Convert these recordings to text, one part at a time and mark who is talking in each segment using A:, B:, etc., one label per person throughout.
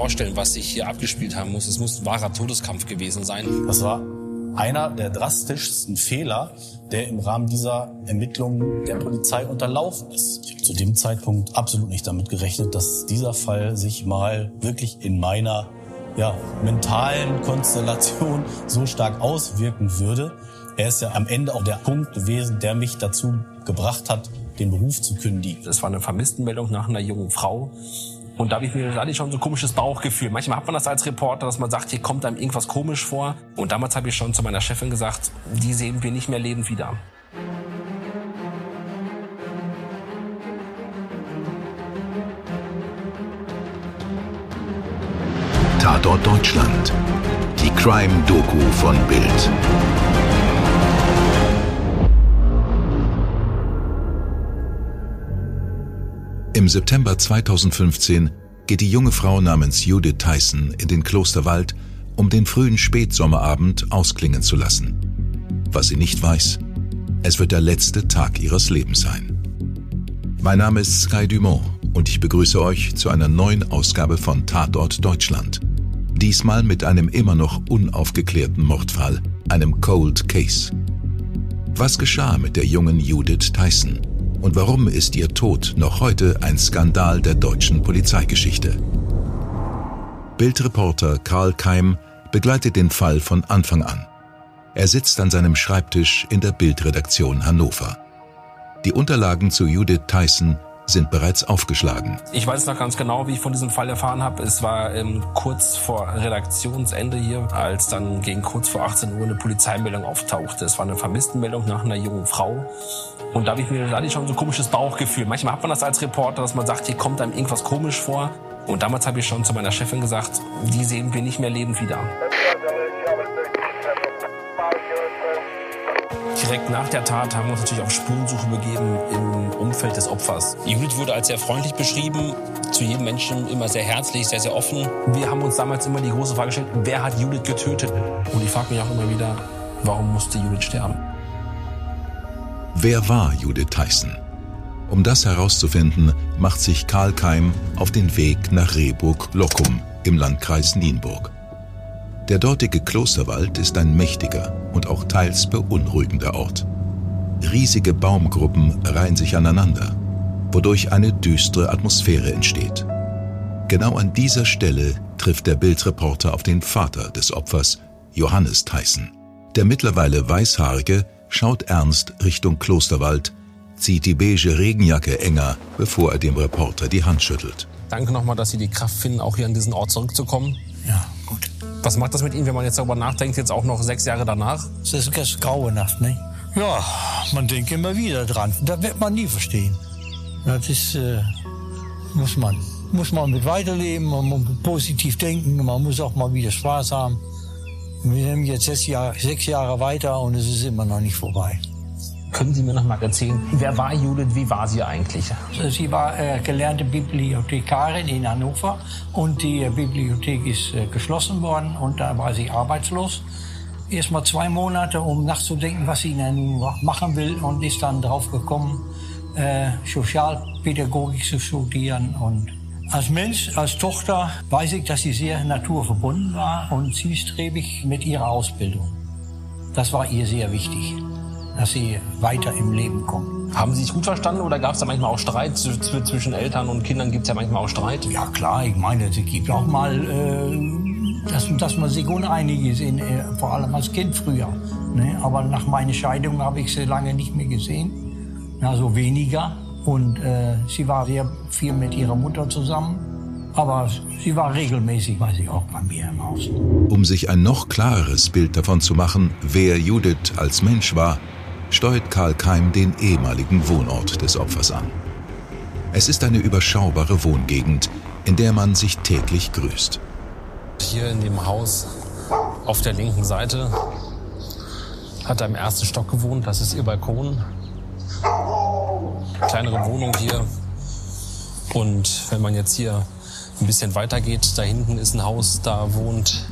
A: vorstellen, was sich hier abgespielt haben muss. Es muss ein wahrer Todeskampf gewesen sein.
B: Das war einer der drastischsten Fehler, der im Rahmen dieser Ermittlungen der Polizei unterlaufen ist. Ich habe zu dem Zeitpunkt absolut nicht damit gerechnet, dass dieser Fall sich mal wirklich in meiner ja, mentalen Konstellation so stark auswirken würde. Er ist ja am Ende auch der Punkt gewesen, der mich dazu gebracht hat, den Beruf zu kündigen.
A: Es war eine Vermisstenmeldung nach einer jungen Frau. Und da habe ich mir hatte ich schon so ein komisches Bauchgefühl. Manchmal hat man das als Reporter, dass man sagt, hier kommt einem irgendwas komisch vor. Und damals habe ich schon zu meiner Chefin gesagt, die sehen wir nicht mehr lebend wieder.
C: Tatort Deutschland. Die Crime-Doku von Bild. Im September 2015 geht die junge Frau namens Judith Tyson in den Klosterwald, um den frühen Spätsommerabend ausklingen zu lassen. Was sie nicht weiß, es wird der letzte Tag ihres Lebens sein. Mein Name ist Sky Dumont und ich begrüße euch zu einer neuen Ausgabe von Tatort Deutschland. Diesmal mit einem immer noch unaufgeklärten Mordfall, einem Cold Case. Was geschah mit der jungen Judith Tyson? Und warum ist ihr Tod noch heute ein Skandal der deutschen Polizeigeschichte? Bildreporter Karl Keim begleitet den Fall von Anfang an. Er sitzt an seinem Schreibtisch in der Bildredaktion Hannover. Die Unterlagen zu Judith Tyson sind bereits aufgeschlagen.
A: Ich weiß noch ganz genau, wie ich von diesem Fall erfahren habe. Es war ähm, kurz vor Redaktionsende hier, als dann gegen kurz vor 18 Uhr eine Polizeimeldung auftauchte. Es war eine Vermisstenmeldung nach einer jungen Frau. Und da habe ich mir da hatte ich schon so ein komisches Bauchgefühl. Manchmal hat man das als Reporter, dass man sagt, hier kommt einem irgendwas komisch vor. Und damals habe ich schon zu meiner Chefin gesagt, die sehen wir nicht mehr lebend wieder. Direkt nach der Tat haben wir uns natürlich auf Spurensuche begeben im Umfeld des Opfers. Judith wurde als sehr freundlich beschrieben, zu jedem Menschen immer sehr herzlich, sehr, sehr offen. Wir haben uns damals immer die große Frage gestellt, wer hat Judith getötet? Und ich frage mich auch immer wieder, warum musste Judith sterben?
C: Wer war Judith Tyson? Um das herauszufinden, macht sich Karl Keim auf den Weg nach Rehburg-Lockum im Landkreis Nienburg. Der dortige Klosterwald ist ein mächtiger und auch teils beunruhigender Ort. Riesige Baumgruppen reihen sich aneinander, wodurch eine düstere Atmosphäre entsteht. Genau an dieser Stelle trifft der Bildreporter auf den Vater des Opfers, Johannes Tyson. Der mittlerweile weißhaarige schaut ernst Richtung Klosterwald, zieht die beige Regenjacke enger, bevor er dem Reporter die Hand schüttelt.
A: Danke nochmal, dass Sie die Kraft finden, auch hier an diesen Ort zurückzukommen.
D: Ja, gut.
A: Was macht das mit Ihnen, wenn man jetzt darüber nachdenkt, jetzt auch noch sechs Jahre danach?
D: Das ist grauenhaft, ne? Ja, man denkt immer wieder dran. Das wird man nie verstehen. Das ist, äh, muss man. Muss man mit weiterleben, man muss positiv denken, man muss auch mal wieder Spaß haben. Wir sind jetzt sechs Jahre, sechs Jahre weiter und es ist immer noch nicht vorbei.
A: Können Sie mir noch mal erzählen, wer war Judith, wie war sie eigentlich?
D: Sie war äh, gelernte Bibliothekarin in Hannover und die äh, Bibliothek ist äh, geschlossen worden und da war sie arbeitslos. Erst mal zwei Monate, um nachzudenken, was sie denn machen will und ist dann drauf gekommen, äh, Sozialpädagogik zu studieren und als Mensch, als Tochter weiß ich, dass sie sehr naturverbunden war und zielstrebig mit ihrer Ausbildung. Das war ihr sehr wichtig, dass sie weiter im Leben kommt.
A: Haben Sie sich gut verstanden oder gab es da manchmal auch Streit zwischen Eltern und Kindern? Gibt es ja manchmal auch Streit?
D: Ja klar, ich meine, es gibt auch mal, äh, dass, dass man sich uneinig ist, in, äh, vor allem als Kind früher. Ne? Aber nach meiner Scheidung habe ich sie lange nicht mehr gesehen, also weniger. Und äh, sie war sehr viel mit ihrer Mutter zusammen. Aber sie war regelmäßig, weiß ich, auch bei mir im Haus.
C: Um sich ein noch klareres Bild davon zu machen, wer Judith als Mensch war, steuert Karl Keim den ehemaligen Wohnort des Opfers an. Es ist eine überschaubare Wohngegend, in der man sich täglich grüßt.
A: Hier in dem Haus auf der linken Seite hat er im ersten Stock gewohnt. Das ist ihr Balkon kleinere Wohnung hier. Und wenn man jetzt hier ein bisschen weiter geht, da hinten ist ein Haus, da wohnt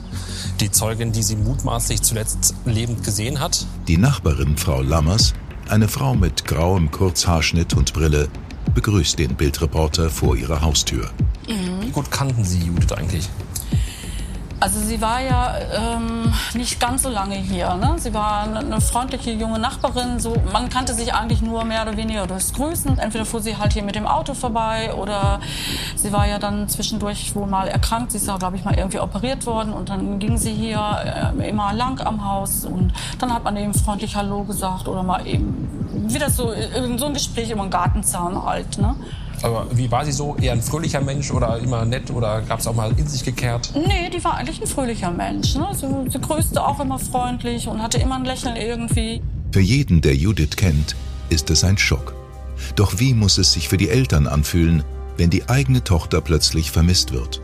A: die Zeugin, die sie mutmaßlich zuletzt lebend gesehen hat.
C: Die Nachbarin, Frau Lammers, eine Frau mit grauem Kurzhaarschnitt und Brille, begrüßt den Bildreporter vor ihrer Haustür.
A: Mhm. gut kannten Sie Judith eigentlich?
E: Also sie war ja ähm, nicht ganz so lange hier. Ne? Sie war eine, freundliche junge Nachbarin. So, man kannte sich eigentlich nur mehr oder weniger durchs Grüßen. Entweder fuhr sie halt hier mit dem Auto vorbei oder sie war ja dann zwischendurch wohl mal erkrankt. Sie ist ja, glaube ich, mal irgendwie operiert worden und dann ging sie hier äh, immer lang am Haus und dann hat man eben freundlich Hallo gesagt oder mal eben wieder so, so ein Gespräch über den Gartenzaun halt. Ne?
A: Aber wie war sie so? Eher ein fröhlicher Mensch oder immer nett oder gab es auch mal in sich gekehrt?
E: Nee, die war eigentlich ein fröhlicher Mensch. Ne? Sie, sie grüßte auch immer freundlich und hatte immer ein Lächeln irgendwie.
C: Für jeden, der Judith kennt, ist es ein Schock. Doch wie muss es sich für die Eltern anfühlen, wenn die eigene Tochter plötzlich vermisst wird?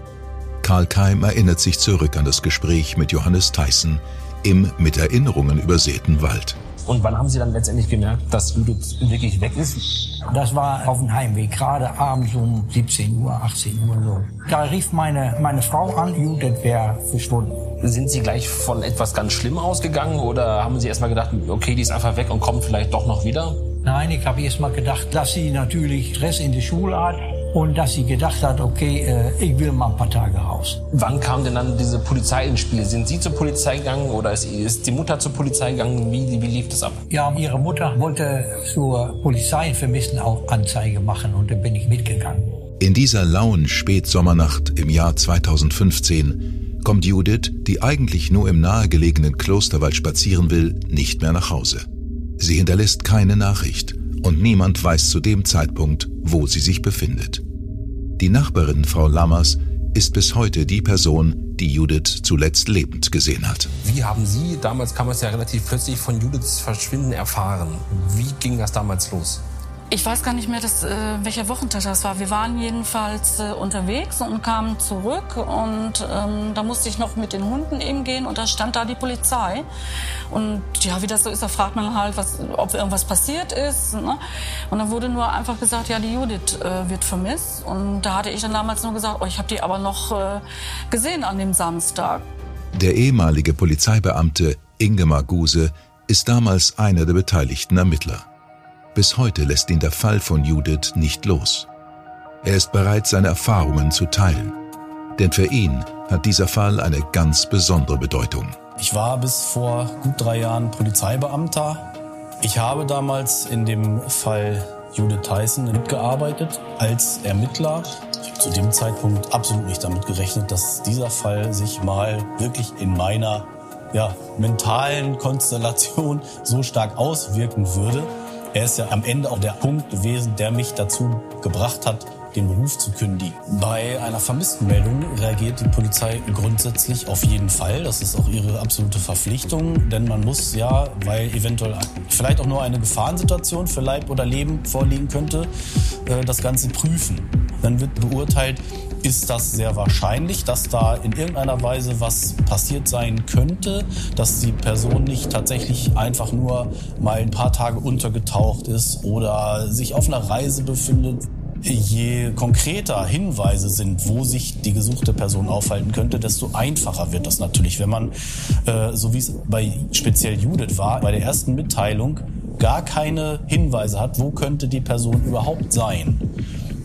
C: Karl Keim erinnert sich zurück an das Gespräch mit Johannes Theissen im mit Erinnerungen übersäten Wald.
A: Und wann haben Sie dann letztendlich gemerkt, dass Judith wirklich weg ist?
D: Das war auf dem Heimweg, gerade abends um 17 Uhr, 18 Uhr so. Da rief meine, meine Frau an, Judith wäre verschwunden.
A: Sind Sie gleich von etwas ganz Schlimm ausgegangen oder haben Sie erstmal gedacht, okay, die ist einfach weg und kommt vielleicht doch noch wieder?
D: Nein, ich habe erstmal gedacht, dass sie natürlich Stress in der Schule hat und dass sie gedacht hat, okay, äh, ich will mal ein paar Tage raus.
A: Wann kam denn dann diese Polizei ins Spiel? Sind Sie zur Polizei gegangen oder ist, ist die Mutter zur Polizei gegangen? Wie, wie lief das ab?
D: Ja, ihre Mutter wollte zur Polizei vermissten auch Anzeige machen und dann bin ich mitgegangen.
C: In dieser lauen Spätsommernacht im Jahr 2015 kommt Judith, die eigentlich nur im nahegelegenen Klosterwald spazieren will, nicht mehr nach Hause. Sie hinterlässt keine Nachricht und niemand weiß zu dem Zeitpunkt, wo sie sich befindet. Die Nachbarin Frau Lammers ist bis heute die Person, die Judith zuletzt lebend gesehen hat.
A: Wie haben Sie, damals kam es ja relativ plötzlich von Judiths Verschwinden erfahren. Wie ging das damals los?
E: Ich weiß gar nicht mehr, dass, äh, welcher Wochentag das war. Wir waren jedenfalls äh, unterwegs und kamen zurück und ähm, da musste ich noch mit den Hunden eben gehen und da stand da die Polizei. Und ja, wie das so ist, da fragt man halt, was, ob irgendwas passiert ist. Ne? Und dann wurde nur einfach gesagt, ja, die Judith äh, wird vermisst. Und da hatte ich dann damals nur gesagt, oh, ich habe die aber noch äh, gesehen an dem Samstag.
C: Der ehemalige Polizeibeamte Ingemar Guse ist damals einer der beteiligten Ermittler. Bis heute lässt ihn der Fall von Judith nicht los. Er ist bereit, seine Erfahrungen zu teilen. Denn für ihn hat dieser Fall eine ganz besondere Bedeutung.
B: Ich war bis vor gut drei Jahren Polizeibeamter. Ich habe damals in dem Fall Judith Tyson mitgearbeitet als Ermittler. Ich habe zu dem Zeitpunkt absolut nicht damit gerechnet, dass dieser Fall sich mal wirklich in meiner ja, mentalen Konstellation so stark auswirken würde. Er ist ja am Ende auch der Punkt gewesen, der mich dazu gebracht hat, den Beruf zu kündigen. Bei einer Vermisstenmeldung reagiert die Polizei grundsätzlich auf jeden Fall. Das ist auch ihre absolute Verpflichtung, denn man muss ja, weil eventuell vielleicht auch nur eine Gefahrensituation für Leib oder Leben vorliegen könnte, äh, das Ganze prüfen. Dann wird beurteilt, ist das sehr wahrscheinlich, dass da in irgendeiner Weise was passiert sein könnte, dass die Person nicht tatsächlich einfach nur mal ein paar Tage untergetaucht ist oder sich auf einer Reise befindet. Je konkreter Hinweise sind, wo sich die gesuchte Person aufhalten könnte, desto einfacher wird das natürlich. Wenn man, äh, so wie es bei speziell Judith war, bei der ersten Mitteilung gar keine Hinweise hat, wo könnte die Person überhaupt sein,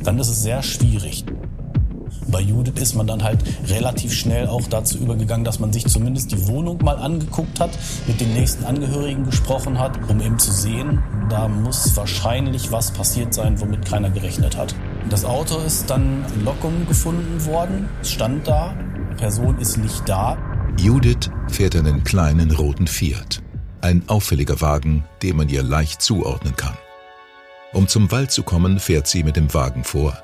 B: dann ist es sehr schwierig. Bei Judith ist man dann halt relativ schnell auch dazu übergegangen, dass man sich zumindest die Wohnung mal angeguckt hat, mit den nächsten Angehörigen gesprochen hat, um eben zu sehen, da muss wahrscheinlich was passiert sein, womit keiner gerechnet hat. Das Auto ist dann in Lockum gefunden worden, stand da, Person ist nicht da.
C: Judith fährt einen kleinen roten Fiat. Ein auffälliger Wagen, den man ihr leicht zuordnen kann. Um zum Wald zu kommen, fährt sie mit dem Wagen vor.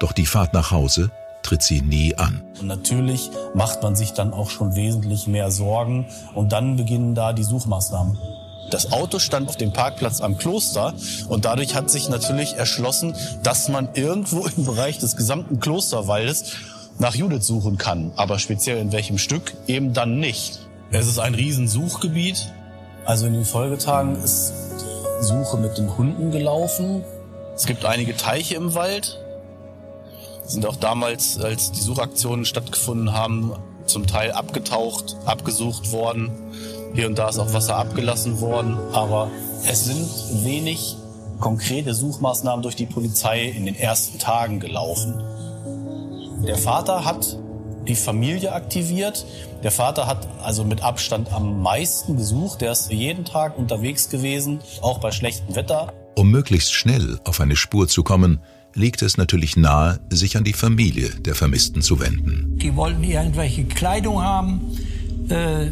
C: Doch die Fahrt nach Hause tritt sie nie an.
B: Und natürlich macht man sich dann auch schon wesentlich mehr Sorgen und dann beginnen da die Suchmaßnahmen. Das Auto stand auf dem Parkplatz am Kloster und dadurch hat sich natürlich erschlossen, dass man irgendwo im Bereich des gesamten Klosterwaldes nach Judith suchen kann, aber speziell in welchem Stück eben dann nicht. Es ist ein Riesensuchgebiet. Also in den Folgetagen ist Suche mit den Hunden gelaufen. Es gibt einige Teiche im Wald, sind auch damals, als die Suchaktionen stattgefunden haben, zum Teil abgetaucht, abgesucht worden. Hier und da ist auch Wasser abgelassen worden. Aber es sind wenig konkrete Suchmaßnahmen durch die Polizei in den ersten Tagen gelaufen. Der Vater hat die Familie aktiviert. Der Vater hat also mit Abstand am meisten gesucht. Der ist jeden Tag unterwegs gewesen, auch bei schlechtem Wetter.
C: Um möglichst schnell auf eine Spur zu kommen, liegt es natürlich nahe, sich an die Familie der Vermissten zu wenden.
D: Die wollten irgendwelche Kleidung haben äh,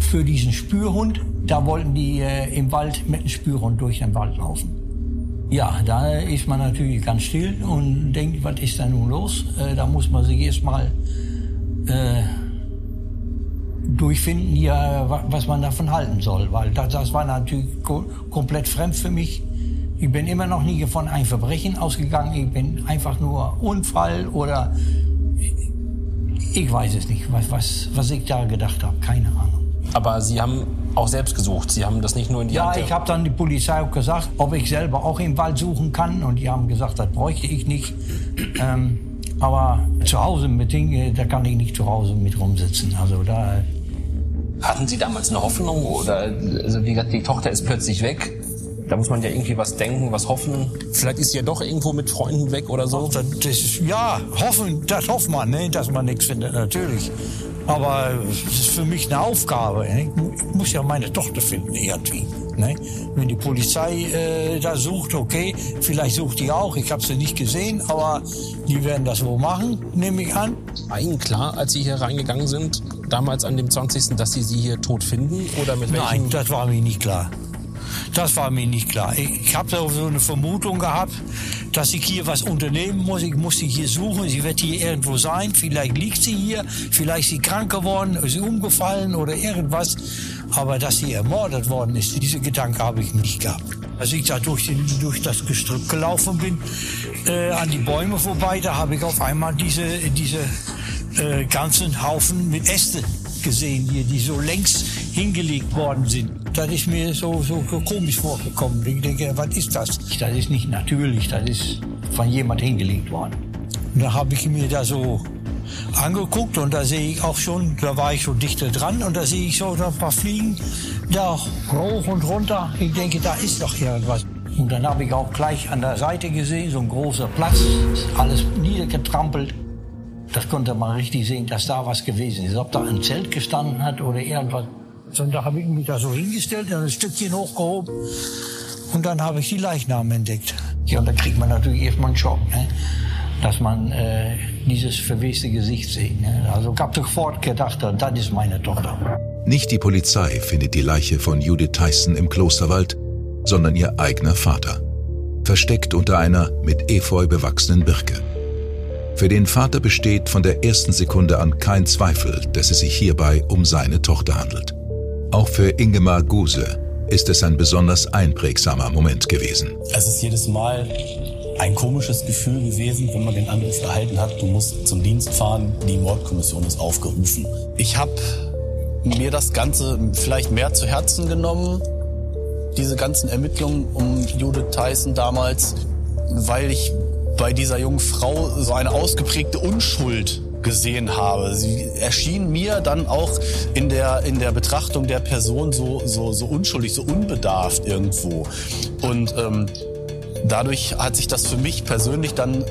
D: für diesen Spürhund. Da wollten die äh, im Wald mit dem Spürhund durch den Wald laufen. Ja, da ist man natürlich ganz still und denkt, was ist da nun los? Äh, da muss man sich erstmal äh, durchfinden, ja, was man davon halten soll. Weil das, das war natürlich komplett fremd für mich. Ich bin immer noch nie von einem Verbrechen ausgegangen. Ich bin einfach nur Unfall oder ich weiß es nicht, was, was, was ich da gedacht habe. Keine Ahnung.
A: Aber Sie haben auch selbst gesucht. Sie haben das nicht nur in die
D: Ja,
A: Hand
D: ich habe dann die Polizei auch gesagt, ob ich selber auch im Wald suchen kann. Und die haben gesagt, das bräuchte ich nicht. Ähm, aber zu Hause mit Dingen, da kann ich nicht zu Hause mit rumsitzen. Also da.
A: Hatten Sie damals eine Hoffnung oder also wie gesagt, die Tochter ist plötzlich weg? Da muss man ja irgendwie was denken, was hoffen. Vielleicht ist sie ja doch irgendwo mit Freunden weg oder so.
D: Das, das, ja, hoffen, das hofft man, ne, dass man nichts findet, natürlich. Aber es ist für mich eine Aufgabe. Ne? Ich muss ja meine Tochter finden irgendwie. Ne? Wenn die Polizei äh, da sucht, okay, vielleicht sucht die auch. Ich habe sie nicht gesehen, aber die werden das wohl machen, nehme ich an.
A: War Ihnen klar, als Sie hier reingegangen sind, damals an dem 20., dass Sie sie hier tot finden? Oder mit welchem?
D: Nein, das war mir nicht klar. Das war mir nicht klar. Ich, ich habe so eine Vermutung gehabt, dass ich hier was unternehmen muss. Ich muss sie hier suchen. Sie wird hier irgendwo sein. Vielleicht liegt sie hier. Vielleicht ist sie krank geworden, ist sie umgefallen oder irgendwas. Aber dass sie ermordet worden ist, diese Gedanke habe ich nicht gehabt. Als ich da durch, den, durch das Gestrüpp gelaufen bin, äh, an die Bäume vorbei, da habe ich auf einmal diese, diese äh, ganzen Haufen mit Ästen gesehen hier, die so längs hingelegt worden sind. Das ist mir so, so komisch vorgekommen. Ich denke, was ist das? Das ist nicht natürlich, das ist von jemand hingelegt worden. Und da habe ich mir da so angeguckt und da sehe ich auch schon, da war ich schon dichter dran und da sehe ich so ein paar Fliegen da hoch und runter. Ich denke, da ist doch irgendwas. Und dann habe ich auch gleich an der Seite gesehen, so ein großer Platz, alles niedergetrampelt. Das konnte man richtig sehen, dass da was gewesen ist. Ob da ein Zelt gestanden hat oder irgendwas. Und da habe ich mich da so hingestellt, ein Stückchen hochgehoben. Und dann habe ich die Leichnamen entdeckt. Ja, und da kriegt man natürlich erstmal einen Schock, ne? dass man äh, dieses verweste Gesicht sieht. Ne? Also ich habe sofort gedacht, das ist meine Tochter.
C: Nicht die Polizei findet die Leiche von Judith Tyson im Klosterwald, sondern ihr eigener Vater. Versteckt unter einer mit Efeu bewachsenen Birke. Für den Vater besteht von der ersten Sekunde an kein Zweifel, dass es sich hierbei um seine Tochter handelt. Auch für Ingemar Guse ist es ein besonders einprägsamer Moment gewesen.
B: Es ist jedes Mal ein komisches Gefühl gewesen, wenn man den Anruf erhalten hat, du musst zum Dienst fahren, die Mordkommission ist aufgerufen. Ich habe mir das Ganze vielleicht mehr zu Herzen genommen, diese ganzen Ermittlungen um Judith Tyson damals, weil ich bei dieser jungen Frau so eine ausgeprägte Unschuld gesehen habe. Sie erschien mir dann auch in der, in der Betrachtung der Person so, so, so unschuldig, so unbedarft irgendwo. Und ähm, dadurch hat sich das für mich persönlich dann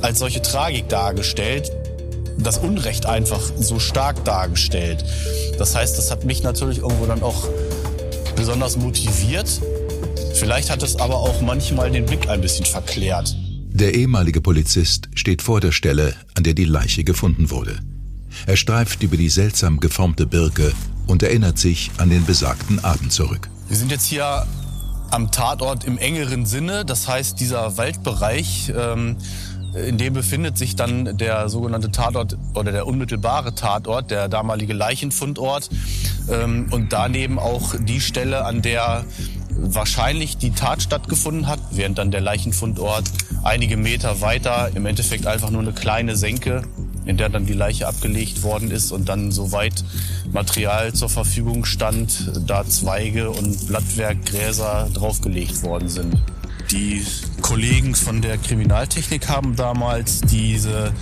B: als solche Tragik dargestellt, das Unrecht einfach so stark dargestellt. Das heißt, das hat mich natürlich irgendwo dann auch besonders motiviert. Vielleicht hat es aber auch manchmal den Blick ein bisschen verklärt.
C: Der ehemalige Polizist steht vor der Stelle, an der die Leiche gefunden wurde. Er streift über die seltsam geformte Birke und erinnert sich an den besagten Abend zurück.
B: Wir sind jetzt hier am Tatort im engeren Sinne, das heißt dieser Waldbereich, ähm, in dem befindet sich dann der sogenannte Tatort oder der unmittelbare Tatort, der damalige Leichenfundort ähm, und daneben auch die Stelle, an der wahrscheinlich die Tat stattgefunden hat, während dann der Leichenfundort einige Meter weiter im Endeffekt einfach nur eine kleine Senke, in der dann die Leiche abgelegt worden ist und dann soweit Material zur Verfügung stand, da Zweige und Blattwerkgräser draufgelegt worden sind. Die Kollegen von der Kriminaltechnik haben damals diese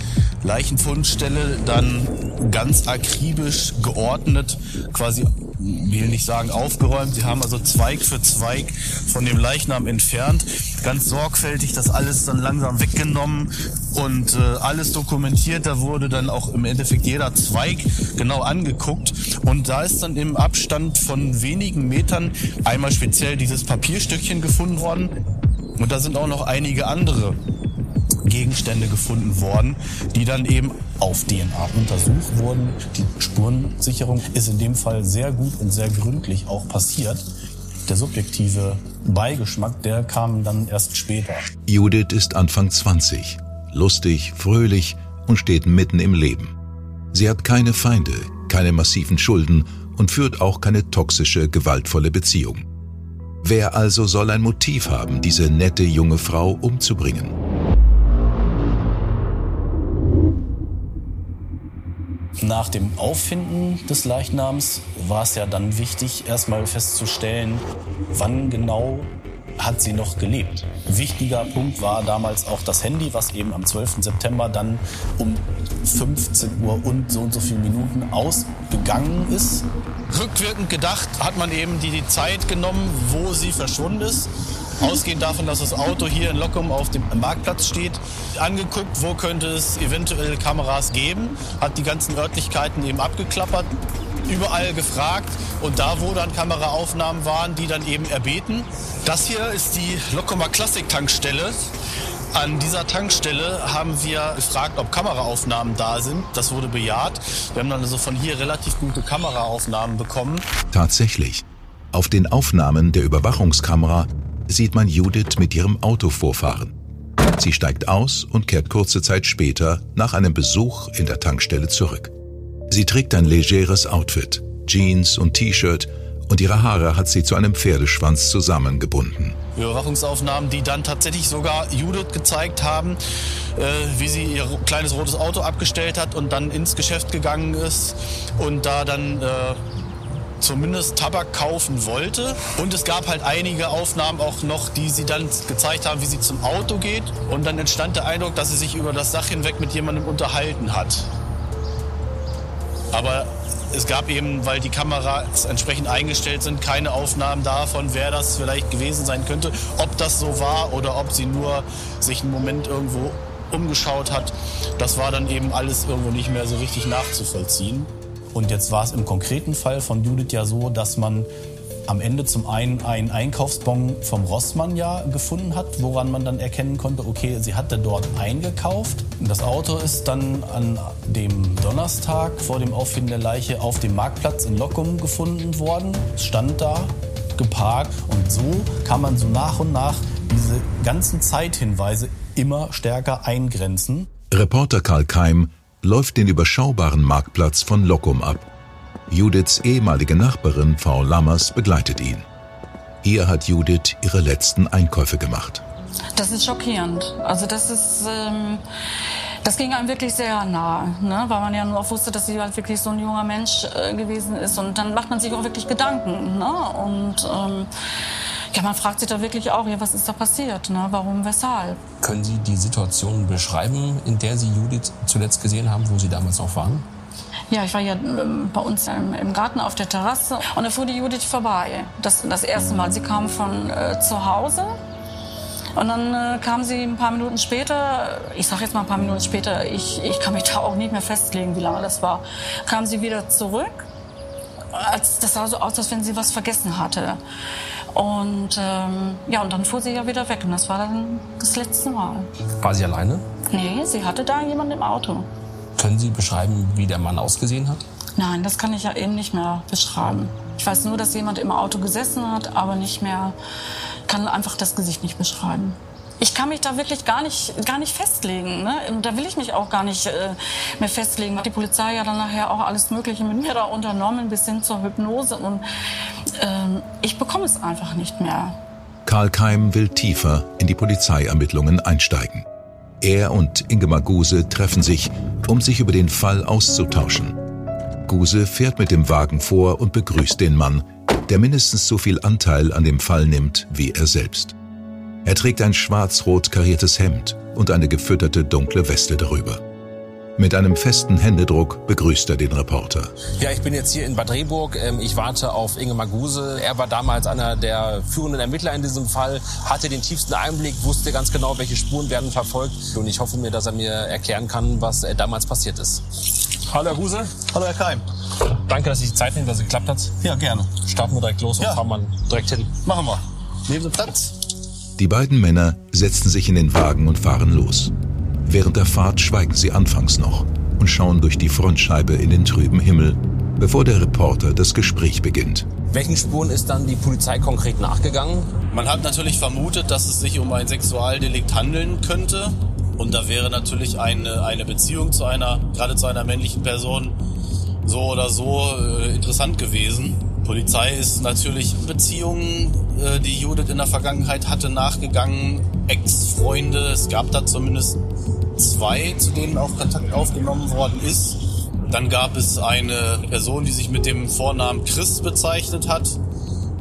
B: Leichenfundstelle dann ganz akribisch geordnet, quasi will nicht sagen aufgeräumt, sie haben also Zweig für Zweig von dem Leichnam entfernt, ganz sorgfältig das alles dann langsam weggenommen und äh, alles dokumentiert. Da wurde dann auch im Endeffekt jeder Zweig genau angeguckt. Und da ist dann im Abstand von wenigen Metern einmal speziell dieses Papierstückchen gefunden worden. Und da sind auch noch einige andere Gegenstände gefunden worden, die dann eben auf DNA untersucht wurden. Die Spurensicherung ist in dem Fall sehr gut und sehr gründlich auch passiert. Der subjektive Beigeschmack, der kam dann erst später.
C: Judith ist Anfang 20, lustig, fröhlich und steht mitten im Leben. Sie hat keine Feinde, keine massiven Schulden und führt auch keine toxische, gewaltvolle Beziehung. Wer also soll ein Motiv haben, diese nette junge Frau umzubringen?
B: Nach dem Auffinden des Leichnams war es ja dann wichtig, erstmal festzustellen, wann genau hat sie noch gelebt. Wichtiger Punkt war damals auch das Handy, was eben am 12. September dann um 15 Uhr und so und so viele Minuten ausgegangen ist. Rückwirkend gedacht hat man eben die, Zeit genommen, wo sie verschwunden ist ausgehend davon, dass das Auto hier in Lockum auf dem Marktplatz steht, angeguckt, wo könnte es eventuell Kameras geben, hat die ganzen Örtlichkeiten eben abgeklappert, überall gefragt und da, wo dann Kameraaufnahmen waren, die dann eben erbeten. Das hier ist die Lockumer Classic Tankstelle. An dieser Tankstelle haben wir gefragt, ob Kameraaufnahmen da sind. Das wurde bejaht. Wir haben dann also von hier relativ gute Kameraaufnahmen bekommen.
C: Tatsächlich. Auf den Aufnahmen der Überwachungskamera sieht man Judith mit ihrem Auto vorfahren. Sie steigt aus und kehrt kurze Zeit später nach einem Besuch in der Tankstelle zurück. Sie trägt ein legeres Outfit, Jeans und T-Shirt und ihre Haare hat sie zu einem Pferdeschwanz zusammengebunden.
B: Überwachungsaufnahmen, die dann tatsächlich sogar Judith gezeigt haben, äh, wie sie ihr kleines rotes Auto abgestellt hat und dann ins Geschäft gegangen ist und da dann äh, zumindest Tabak kaufen wollte. Und es gab halt einige Aufnahmen auch noch, die sie dann gezeigt haben, wie sie zum Auto geht. Und dann entstand der Eindruck, dass sie sich über das Dach hinweg mit jemandem unterhalten hat. Aber es gab eben, weil die Kameras entsprechend eingestellt sind, keine Aufnahmen davon, wer das vielleicht gewesen sein könnte, ob das so war oder ob sie nur sich einen Moment irgendwo umgeschaut hat. Das war dann eben alles irgendwo nicht mehr so richtig nachzuvollziehen. Und jetzt war es im konkreten Fall von Judith ja so, dass man am Ende zum einen einen Einkaufsbon vom Rossmann ja gefunden hat, woran man dann erkennen konnte, okay, sie hatte dort eingekauft. Das Auto ist dann an dem Donnerstag vor dem Auffinden der Leiche auf dem Marktplatz in Lockum gefunden worden. Es stand da, geparkt und so kann man so nach und nach diese ganzen Zeithinweise immer stärker eingrenzen.
C: Reporter Karl Keim läuft den überschaubaren Marktplatz von Lockum ab. Judiths ehemalige Nachbarin Frau Lammers begleitet ihn. Hier hat Judith ihre letzten Einkäufe gemacht.
E: Das ist schockierend. Also das ist, ähm, das ging einem wirklich sehr nah, ne? weil man ja nur auch wusste, dass sie halt wirklich so ein junger Mensch äh, gewesen ist. Und dann macht man sich auch wirklich Gedanken. Ne? Und ähm, ja, man fragt sich da wirklich auch, ja, was ist da passiert? Ne? Warum, weshalb?
A: Können Sie die Situation beschreiben, in der Sie Judith zuletzt gesehen haben, wo Sie damals auch waren?
E: Ja, ich war ja ähm, bei uns im Garten auf der Terrasse und da fuhr die Judith vorbei. Das, das erste Mal. Sie kam von äh, zu Hause und dann äh, kam sie ein paar Minuten später, ich sag jetzt mal ein paar Minuten später, ich, ich kann mich da auch nicht mehr festlegen, wie lange das war, kam sie wieder zurück. Als, das sah so aus, als wenn sie was vergessen hatte. Und ähm, ja, und dann fuhr sie ja wieder weg. Und das war dann das letzte Mal.
A: War sie alleine?
E: Nee, sie hatte da jemanden im Auto.
A: Können Sie beschreiben, wie der Mann ausgesehen hat?
E: Nein, das kann ich ja eben nicht mehr beschreiben. Ich weiß nur, dass jemand im Auto gesessen hat, aber nicht mehr, kann einfach das Gesicht nicht beschreiben ich kann mich da wirklich gar nicht, gar nicht festlegen. Ne? Da will ich mich auch gar nicht äh, mehr festlegen. Hat die Polizei ja dann nachher auch alles Mögliche mit mir da unternommen, bis hin zur Hypnose. Und ähm, ich bekomme es einfach nicht mehr.
C: Karl Keim will tiefer in die Polizeiermittlungen einsteigen. Er und Ingemar Guse treffen sich, um sich über den Fall auszutauschen. Guse fährt mit dem Wagen vor und begrüßt den Mann, der mindestens so viel Anteil an dem Fall nimmt wie er selbst. Er trägt ein schwarz-rot kariertes Hemd und eine gefütterte dunkle Weste darüber. Mit einem festen Händedruck begrüßt er den Reporter.
A: Ja, ich bin jetzt hier in Bad Rehburg. Ähm, ich warte auf Inge Maguse. Er war damals einer der führenden Ermittler in diesem Fall, hatte den tiefsten Einblick, wusste ganz genau, welche Spuren werden verfolgt. Und ich hoffe mir, dass er mir erklären kann, was äh, damals passiert ist. Hallo Herr Guse.
B: Hallo Herr Keim.
A: Danke, dass Sie die Zeit nehmen, dass es geklappt hat.
B: Ja, gerne.
A: Starten wir direkt los und
B: Ja.
A: fahren wir direkt hin.
B: Machen wir. Nehmen Sie Platz.
C: Die beiden Männer setzen sich in den Wagen und fahren los. Während der Fahrt schweigen sie anfangs noch und schauen durch die Frontscheibe in den trüben Himmel, bevor der Reporter das Gespräch beginnt.
A: Welchen Spuren ist dann die Polizei konkret nachgegangen?
B: Man hat natürlich vermutet, dass es sich um ein Sexualdelikt handeln könnte. Und da wäre natürlich eine, eine Beziehung zu einer, gerade zu einer männlichen Person, so oder so äh, interessant gewesen. Polizei ist natürlich Beziehungen, äh, die Judith in der Vergangenheit hatte, nachgegangen. Ex-Freunde, es gab da zumindest zwei, zu denen auch Kontakt aufgenommen worden ist. Dann gab es eine Person, die sich mit dem Vornamen Chris bezeichnet hat,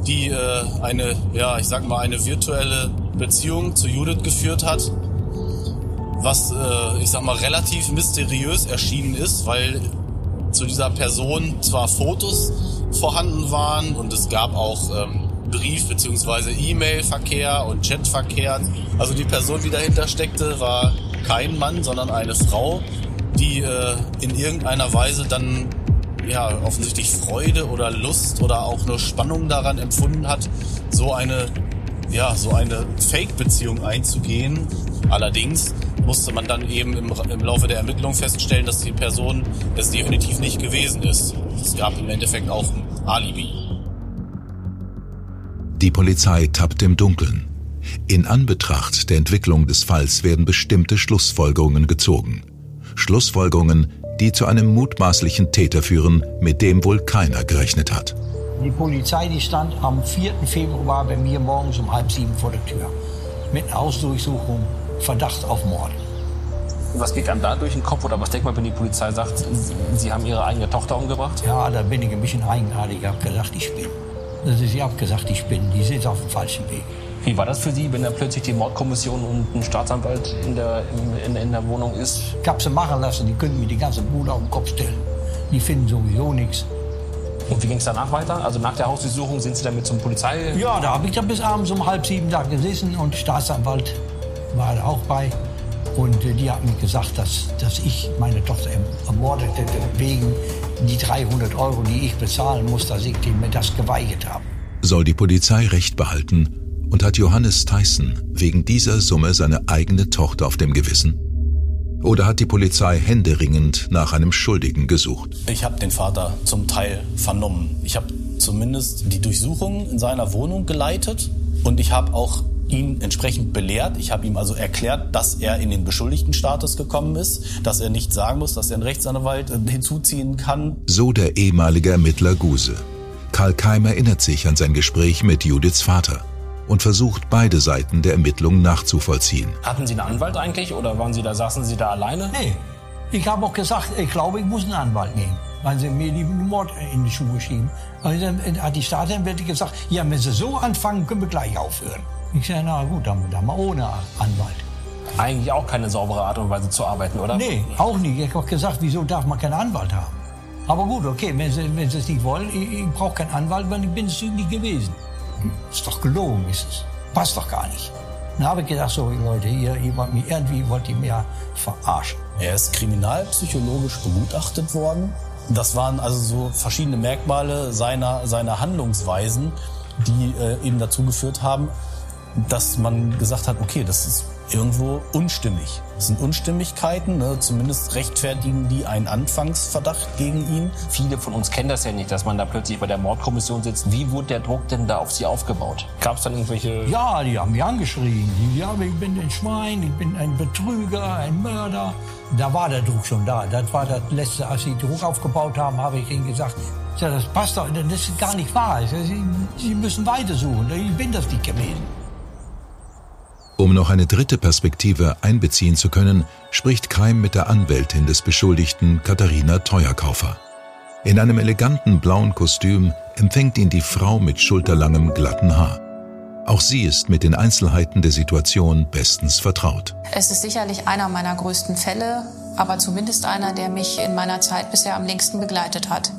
B: die äh, eine, ja, ich sag mal, eine virtuelle Beziehung zu Judith geführt hat. Was, äh, ich sag mal, relativ mysteriös erschienen ist, weil zu dieser Person zwar Fotos vorhanden waren und es gab auch ähm, Brief- bzw. E-Mail-Verkehr und Chatverkehr. Also die Person, die dahinter steckte, war kein Mann, sondern eine Frau, die äh, in irgendeiner Weise dann ja offensichtlich Freude oder Lust oder auch nur Spannung daran empfunden hat, so eine ja so eine Fake-Beziehung einzugehen. Allerdings musste man dann eben im, im Laufe der Ermittlung feststellen, dass die Person es definitiv nicht gewesen ist. Es gab im Endeffekt auch ein Alibi.
C: Die Polizei tappt im Dunkeln. In Anbetracht der Entwicklung des Falls werden bestimmte Schlussfolgerungen gezogen. Schlussfolgerungen, die zu einem mutmaßlichen Täter führen, mit dem wohl keiner gerechnet hat.
D: Die Polizei, die stand am 4. Februar bei mir morgens um halb sieben vor der Tür. Mit einer Hausdurchsuchung, Verdacht auf Mord.
A: Was geht einem da durch den Kopf oder was denkt man, wenn die Polizei sagt, Sie, haben Ihre eigene Tochter umgebracht?
D: Ja, da bin ich ein bisschen eigenartig. Ich habe gesagt, ich bin. Also sie hat gesagt, ich bin. Die sind auf dem falschen Weg.
A: Wie war das für Sie, wenn da plötzlich die Mordkommission und ein Staatsanwalt in der, in, in der Wohnung ist?
D: Ich habe sie machen lassen, die können mir die ganze Bude auf den Kopf stellen. Die finden sowieso nichts.
A: Und wie ging es danach weiter? Also nach der Hausdurchsuchung sind Sie damit zum Polizei?
D: Ja, da habe ich dann bis abends um halb sieben da gesessen und Staatsanwalt war da auch bei. Und äh, die hat mir gesagt, dass, dass ich meine Tochter erm- ermordet hätte wegen die 300 Euro, die ich bezahlen muss, dass ich dem mir das geweigert habe.
C: Soll die Polizei Recht behalten und hat Johannes Tyson wegen dieser Summe seine eigene Tochter auf dem Gewissen? Oder hat die Polizei händeringend nach einem Schuldigen gesucht?
B: Ich habe den Vater zum Teil vernommen. Ich habe zumindest die Durchsuchung in seiner Wohnung geleitet und ich habe auch ihn entsprechend belehrt. Ich habe ihm also erklärt, dass er in den Beschuldigtenstatus gekommen ist, dass er nicht sagen muss, dass er einen Rechtsanwalt äh, hinzuziehen kann.
C: So der ehemalige Ermittler Guse. Karl Keim erinnert sich an sein Gespräch mit Judiths Vater und versucht beide Seiten der Ermittlung nachzuvollziehen.
A: Hatten Sie einen Anwalt eigentlich oder waren Sie da, saßen Sie da alleine?
D: Nee, ich habe auch gesagt, ich glaube, ich muss einen Anwalt nehmen, weil sie mir die Mord in die Schuhe schieben. Und dann hat die Staatsanwältin gesagt, ja, wenn sie so anfangen, können wir gleich aufhören. Ich sage, na gut, dann, dann mal ohne Anwalt.
A: Eigentlich auch keine saubere Art und Weise zu arbeiten, oder?
D: Nee, auch nicht. Ich habe auch gesagt, wieso darf man keinen Anwalt haben? Aber gut, okay, wenn sie, wenn sie es nicht wollen, ich, ich brauche keinen Anwalt, weil ich bin es nicht gewesen. Ist doch gelogen, ist es. Passt doch gar nicht. Dann habe ich gedacht, so Leute, wollt mich irgendwie wollt ihr mir verarschen.
B: Er ist kriminalpsychologisch begutachtet worden. Das waren also so verschiedene Merkmale seiner, seiner Handlungsweisen, die äh, eben dazu geführt haben, dass man gesagt hat, okay, das ist irgendwo unstimmig. Das sind Unstimmigkeiten, ne? zumindest rechtfertigen die einen Anfangsverdacht gegen ihn.
A: Viele von uns kennen das ja nicht, dass man da plötzlich bei der Mordkommission sitzt. Wie wurde der Druck denn da auf Sie aufgebaut? Gab es dann irgendwelche...
D: Ja, die haben mich angeschrien. Die, ja, ich bin ein Schwein, ich bin ein Betrüger, ein Mörder. Da war der Druck schon da. Das war das Letzte, als sie Druck aufgebaut haben, habe ich ihnen gesagt, ja, das passt doch, das ist gar nicht wahr. Sie, sie müssen weitersuchen. Ich bin das nicht gewesen.
C: Um noch eine dritte Perspektive einbeziehen zu können, spricht Keim mit der Anwältin des Beschuldigten Katharina Teuerkaufer. In einem eleganten blauen Kostüm empfängt ihn die Frau mit schulterlangem glatten Haar. Auch sie ist mit den Einzelheiten der Situation bestens vertraut.
F: Es ist sicherlich einer meiner größten Fälle, aber zumindest einer, der mich in meiner Zeit bisher am längsten begleitet hat.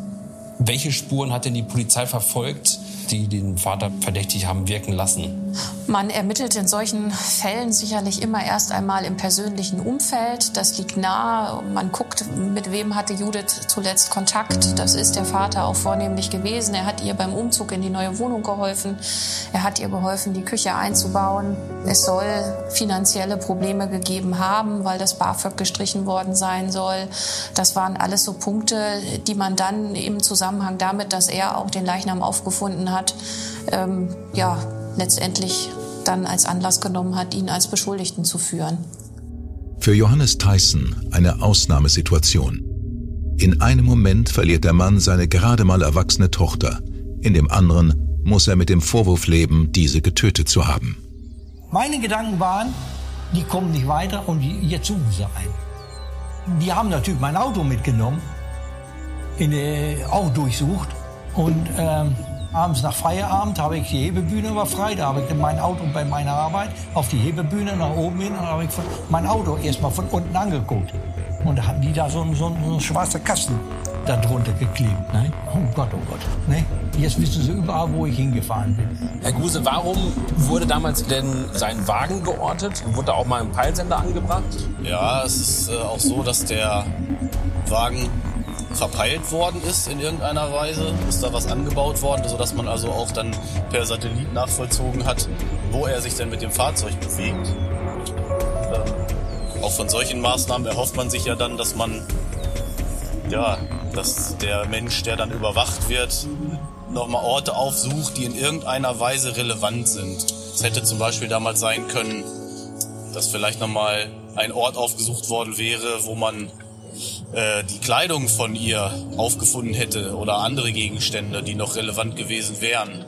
A: Welche Spuren hat denn die Polizei verfolgt, die den Vater verdächtig haben wirken lassen?
F: Man ermittelt in solchen Fällen sicherlich immer erst einmal im persönlichen Umfeld. Das liegt nahe. Man guckt, mit wem hatte Judith zuletzt Kontakt. Das ist der Vater auch vornehmlich gewesen. Er hat ihr beim Umzug in die neue Wohnung geholfen. Er hat ihr geholfen, die Küche einzubauen. Es soll finanzielle Probleme gegeben haben, weil das BAföG gestrichen worden sein soll. Das waren alles so Punkte, die man dann im Zusammenhang damit, dass er auch den Leichnam aufgefunden hat, ähm, ja, letztendlich dann als Anlass genommen hat, ihn als Beschuldigten zu führen.
C: Für Johannes Tyson eine Ausnahmesituation. In einem Moment verliert der Mann seine gerade mal erwachsene Tochter. In dem anderen muss er mit dem Vorwurf leben, diese getötet zu haben.
D: Meine Gedanken waren, die kommen nicht weiter und jetzt suchen sie einen. Die haben natürlich mein Auto mitgenommen, in, äh, auch durchsucht und ähm, Abends nach Feierabend habe ich die Hebebühne war frei, da habe ich mein Auto bei meiner Arbeit auf die Hebebühne nach oben hin und habe ich mein Auto erstmal von unten angeguckt. Und da hatten die da so, so, so einen schwarzen Kasten darunter geklebt. Ne? Oh Gott, oh Gott. Ne? Jetzt wissen sie überall, wo ich hingefahren bin.
A: Herr Guse, warum wurde damals denn sein Wagen geortet? Wurde da auch mal ein Peilsender angebracht?
B: Ja, es ist äh, auch so, dass der Wagen verpeilt worden ist in irgendeiner Weise, ist da was angebaut worden, sodass man also auch dann per Satellit nachvollzogen hat, wo er sich denn mit dem Fahrzeug bewegt. Ähm, auch von solchen Maßnahmen erhofft man sich ja dann, dass man, ja, dass der Mensch, der dann überwacht wird, nochmal Orte aufsucht, die in irgendeiner Weise relevant sind. Es hätte zum Beispiel damals sein können, dass vielleicht nochmal ein Ort aufgesucht worden wäre, wo man äh, die Kleidung von ihr aufgefunden hätte oder andere Gegenstände, die noch relevant gewesen wären.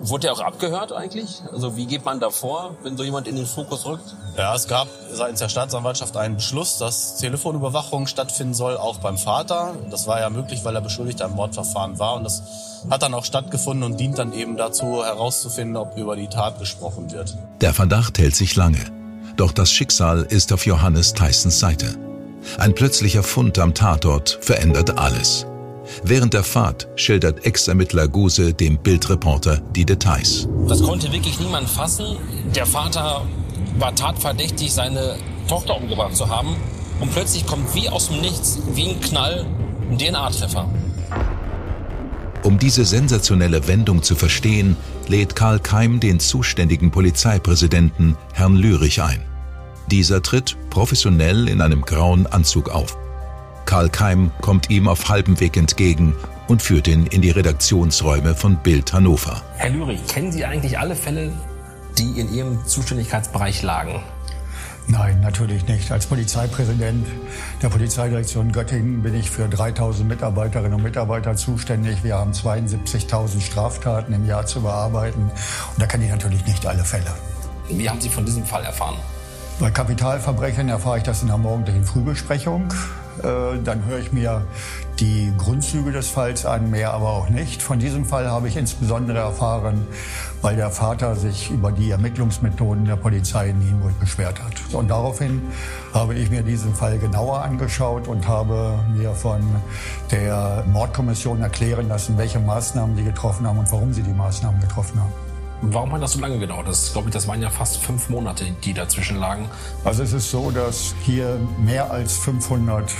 A: Wurde er auch abgehört eigentlich? Also wie geht man da vor, wenn so jemand in den Fokus rückt?
B: Ja, es gab seitens der Staatsanwaltschaft einen Beschluss, dass Telefonüberwachung stattfinden soll, auch beim Vater. Das war ja möglich, weil er beschuldigt am Mordverfahren war. Und das hat dann auch stattgefunden und dient dann eben dazu, herauszufinden, ob über die Tat gesprochen wird.
C: Der Verdacht hält sich lange. Doch das Schicksal ist auf Johannes Tysons Seite. Ein plötzlicher Fund am Tatort verändert alles. Während der Fahrt schildert Ex-Ermittler Guse dem Bildreporter die Details.
A: Das konnte wirklich niemand fassen. Der Vater war tatverdächtig, seine Tochter umgebracht zu haben. Und plötzlich kommt wie aus dem Nichts, wie ein Knall, ein DNA-Treffer.
C: Um diese sensationelle Wendung zu verstehen, lädt Karl Keim den zuständigen Polizeipräsidenten Herrn Lürich ein. Dieser tritt professionell in einem grauen Anzug auf. Karl Keim kommt ihm auf halbem Weg entgegen und führt ihn in die Redaktionsräume von Bild Hannover.
A: Herr Lürich, kennen Sie eigentlich alle Fälle, die in Ihrem Zuständigkeitsbereich lagen?
G: Nein, natürlich nicht. Als Polizeipräsident der Polizeidirektion Göttingen bin ich für 3000 Mitarbeiterinnen und Mitarbeiter zuständig. Wir haben 72.000 Straftaten im Jahr zu bearbeiten. Und da kenne ich natürlich nicht alle Fälle.
A: Wie haben Sie von diesem Fall erfahren?
G: Bei Kapitalverbrechen erfahre ich das in der morgendlichen Frühbesprechung. Äh, dann höre ich mir die Grundzüge des Falls an, mehr aber auch nicht. Von diesem Fall habe ich insbesondere erfahren, weil der Vater sich über die Ermittlungsmethoden der Polizei in Nienburg beschwert hat. Und daraufhin habe ich mir diesen Fall genauer angeschaut und habe mir von der Mordkommission erklären lassen, welche Maßnahmen sie getroffen haben und warum sie die Maßnahmen getroffen haben.
A: Warum hat das so lange gedauert? Das, glaube ich, das waren ja fast fünf Monate, die dazwischen lagen.
G: Also es ist so, dass hier mehr als 500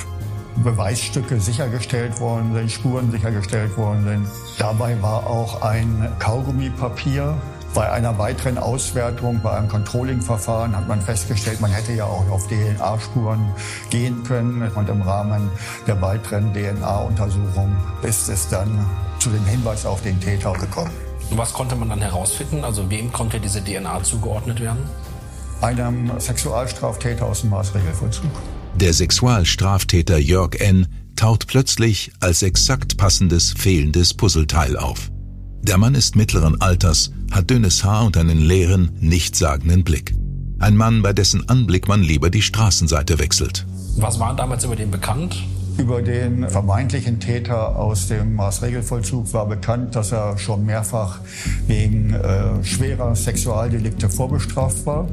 G: Beweisstücke sichergestellt worden sind, Spuren sichergestellt worden sind. Dabei war auch ein Kaugummipapier. Bei einer weiteren Auswertung, bei einem Controlling-Verfahren hat man festgestellt, man hätte ja auch auf DNA-Spuren gehen können. Und im Rahmen der weiteren DNA-Untersuchung ist es dann zu dem Hinweis auf den Täter gekommen.
A: Was konnte man dann herausfinden? Also wem konnte diese DNA zugeordnet werden?
G: Einem Sexualstraftäter aus dem Maßregelvollzug.
C: Der Sexualstraftäter Jörg N. taucht plötzlich als exakt passendes fehlendes Puzzleteil auf. Der Mann ist mittleren Alters, hat dünnes Haar und einen leeren, nichtssagenden Blick. Ein Mann, bei dessen Anblick man lieber die Straßenseite wechselt.
A: Was war damals über den bekannt?
G: Über den vermeintlichen Täter aus dem Maßregelvollzug war bekannt, dass er schon mehrfach wegen äh, schwerer Sexualdelikte vorbestraft war,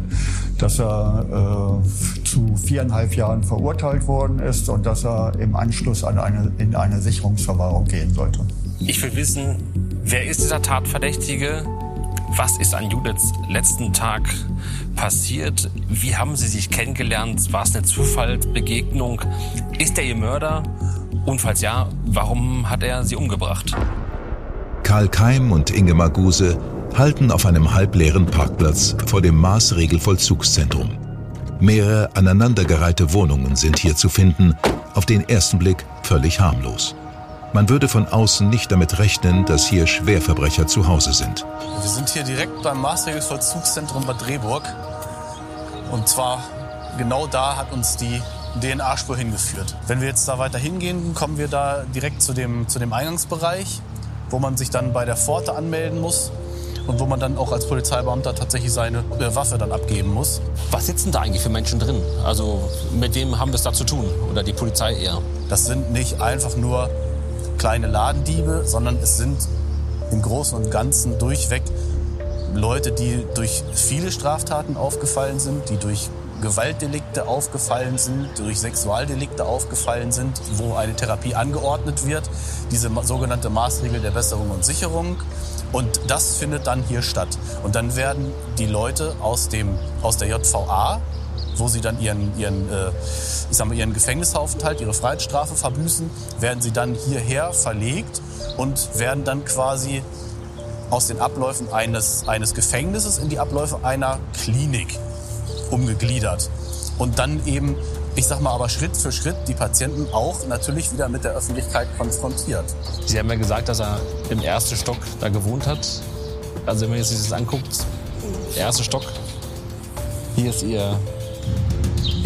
G: dass er äh, zu viereinhalb Jahren verurteilt worden ist und dass er im Anschluss an eine, in eine Sicherungsverwahrung gehen sollte.
A: Ich will wissen, wer ist dieser Tatverdächtige? Was ist an Judiths letzten Tag passiert? Wie haben sie sich kennengelernt? War es eine Zufallsbegegnung? Ist er ihr Mörder? Und falls ja, warum hat er sie umgebracht?
C: Karl Keim und Ingemar Guse halten auf einem halbleeren Parkplatz vor dem Maßregelvollzugszentrum. Mehrere aneinandergereihte Wohnungen sind hier zu finden, auf den ersten Blick völlig harmlos. Man würde von außen nicht damit rechnen, dass hier Schwerverbrecher zu Hause sind.
B: Wir sind hier direkt beim Maßregelvollzugszentrum Bad Rehburg. Und zwar genau da hat uns die DNA-Spur hingeführt. Wenn wir jetzt da weiter hingehen, kommen wir da direkt zu dem, zu dem Eingangsbereich, wo man sich dann bei der Pforte anmelden muss und wo man dann auch als Polizeibeamter tatsächlich seine äh, Waffe dann abgeben muss.
A: Was sitzen da eigentlich für Menschen drin? Also mit wem haben wir es da zu tun? Oder die Polizei eher?
B: Das sind nicht einfach nur kleine Ladendiebe, sondern es sind im Großen und Ganzen durchweg Leute, die durch viele Straftaten aufgefallen sind, die durch Gewaltdelikte aufgefallen sind, durch Sexualdelikte aufgefallen sind, wo eine Therapie angeordnet wird, diese sogenannte Maßregel der Besserung und Sicherung. Und das findet dann hier statt. Und dann werden die Leute aus, dem, aus der JVA, wo sie dann ihren, ihren, äh, ich sag mal, ihren Gefängnisaufenthalt, ihre Freiheitsstrafe verbüßen, werden sie dann hierher verlegt und werden dann quasi aus den Abläufen eines, eines Gefängnisses in die Abläufe einer Klinik umgegliedert. Und dann eben, ich sag mal aber Schritt für Schritt, die Patienten auch natürlich wieder mit der Öffentlichkeit konfrontiert.
A: Sie haben ja gesagt, dass er im ersten Stock da gewohnt hat. Also wenn man sich das anguckt, der erste Stock, hier ist ihr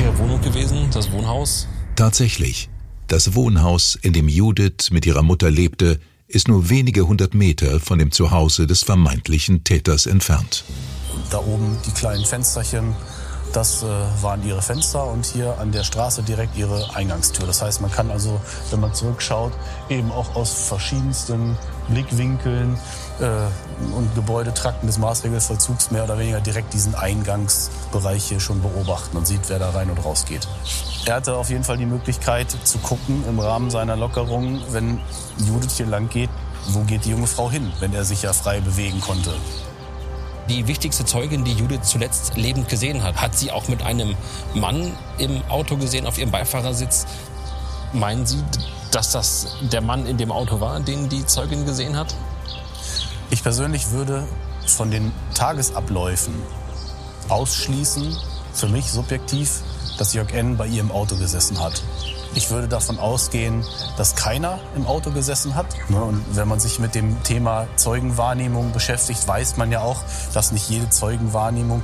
A: Ihre Wohnung gewesen, das Wohnhaus?
C: Tatsächlich. Das Wohnhaus, in dem Judith mit ihrer Mutter lebte, ist nur wenige hundert Meter von dem Zuhause des vermeintlichen Täters entfernt.
B: Da oben die kleinen Fensterchen, das äh, waren ihre Fenster und hier an der Straße direkt ihre Eingangstür. Das heißt, man kann also, wenn man zurückschaut, eben auch aus verschiedensten Blickwinkeln äh, und Gebäudetrakten des Maßregelvollzugs mehr oder weniger direkt diesen Eingangsbereich hier schon beobachten und sieht, wer da rein und raus geht. Er hatte auf jeden Fall die Möglichkeit zu gucken im Rahmen seiner Lockerung, wenn Judith hier lang geht, wo geht die junge Frau hin, wenn er sich ja frei bewegen konnte.
A: Die wichtigste Zeugin, die Judith zuletzt lebend gesehen hat, hat sie auch mit einem Mann im Auto gesehen, auf ihrem Beifahrersitz. Meinen Sie, dass das der Mann in dem Auto war, den die Zeugin gesehen hat?
B: Ich persönlich würde von den Tagesabläufen ausschließen, für mich subjektiv, dass Jörg N. bei ihr im Auto gesessen hat. Ich würde davon ausgehen, dass keiner im Auto gesessen hat. Ne, und wenn man sich mit dem Thema Zeugenwahrnehmung beschäftigt, weiß man ja auch, dass nicht jede Zeugenwahrnehmung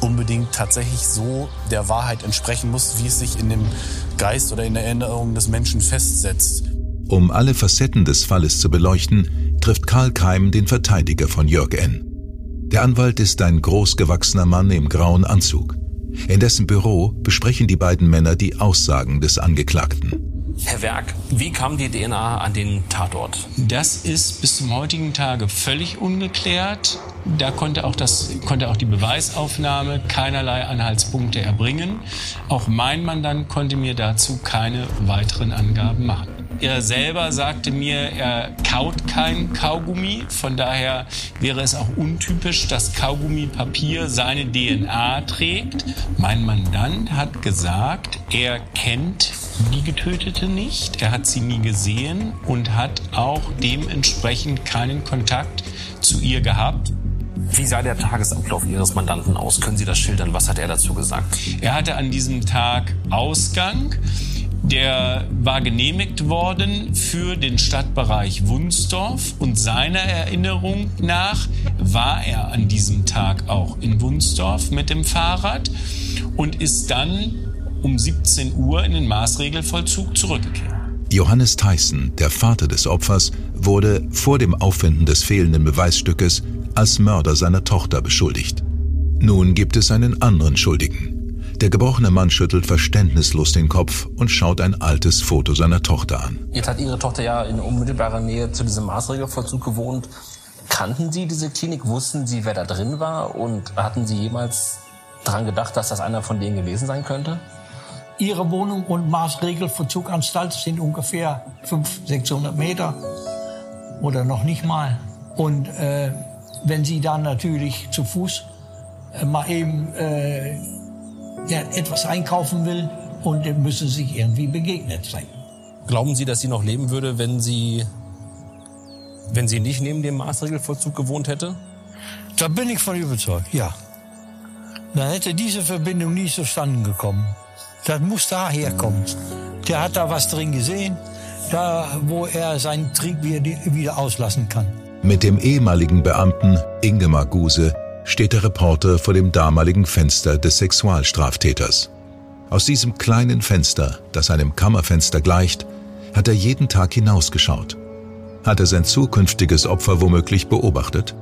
B: unbedingt tatsächlich so der Wahrheit entsprechen muss, wie es sich in dem Geist oder in der Erinnerung des Menschen festsetzt.
C: Um alle Facetten des Falles zu beleuchten, trifft Karl Keim den Verteidiger von Jörg N. Der Anwalt ist ein großgewachsener Mann im grauen Anzug. In dessen Büro besprechen die beiden Männer die Aussagen des Angeklagten.
A: Herr Werk, wie kam die DNA an den Tatort?
H: Das ist bis zum heutigen Tage völlig ungeklärt. Da konnte auch, das, konnte auch die Beweisaufnahme keinerlei Anhaltspunkte erbringen. Auch mein Mandant konnte mir dazu keine weiteren Angaben machen. Er selber sagte mir, er kaut kein Kaugummi. Von daher wäre es auch untypisch, dass Kaugummipapier seine DNA trägt. Mein Mandant hat gesagt, er kennt die Getötete nicht. Er hat sie nie gesehen und hat auch dementsprechend keinen Kontakt zu ihr gehabt.
A: Wie sah der Tagesablauf Ihres Mandanten aus? Können Sie das schildern? Was hat er dazu gesagt?
H: Er hatte an diesem Tag Ausgang. Der war genehmigt worden für den Stadtbereich Wunsdorf und seiner Erinnerung nach war er an diesem Tag auch in Wunsdorf mit dem Fahrrad und ist dann um 17 Uhr in den Maßregelvollzug zurückgekehrt.
C: Johannes Theissen, der Vater des Opfers, wurde vor dem Auffinden des fehlenden Beweisstückes als Mörder seiner Tochter beschuldigt. Nun gibt es einen anderen Schuldigen. Der gebrochene Mann schüttelt verständnislos den Kopf und schaut ein altes Foto seiner Tochter an.
A: Jetzt hat Ihre Tochter ja in unmittelbarer Nähe zu diesem Maßregelvollzug gewohnt. Kannten Sie diese Klinik? Wussten Sie, wer da drin war? Und hatten Sie jemals daran gedacht, dass das einer von denen gewesen sein könnte?
D: Ihre Wohnung und Maßregelvollzuganstalt sind ungefähr 500, 600 Meter oder noch nicht mal. Und äh, wenn Sie dann natürlich zu Fuß äh, mal eben äh, ja, etwas einkaufen will und dem müssen Sie sich irgendwie begegnet sein.
A: Glauben Sie, dass sie noch leben würde, wenn sie, wenn sie nicht neben dem Maßregelvollzug gewohnt hätte?
D: Da bin ich von überzeugt, ja. Dann hätte diese Verbindung nie zustande gekommen. Das muss daher kommen. Der hat da was drin gesehen, da wo er seinen Trieb wieder, wieder auslassen kann.
C: Mit dem ehemaligen Beamten Ingemar Guse steht der Reporter vor dem damaligen Fenster des Sexualstraftäters. Aus diesem kleinen Fenster, das einem Kammerfenster gleicht, hat er jeden Tag hinausgeschaut. Hat er sein zukünftiges Opfer womöglich beobachtet?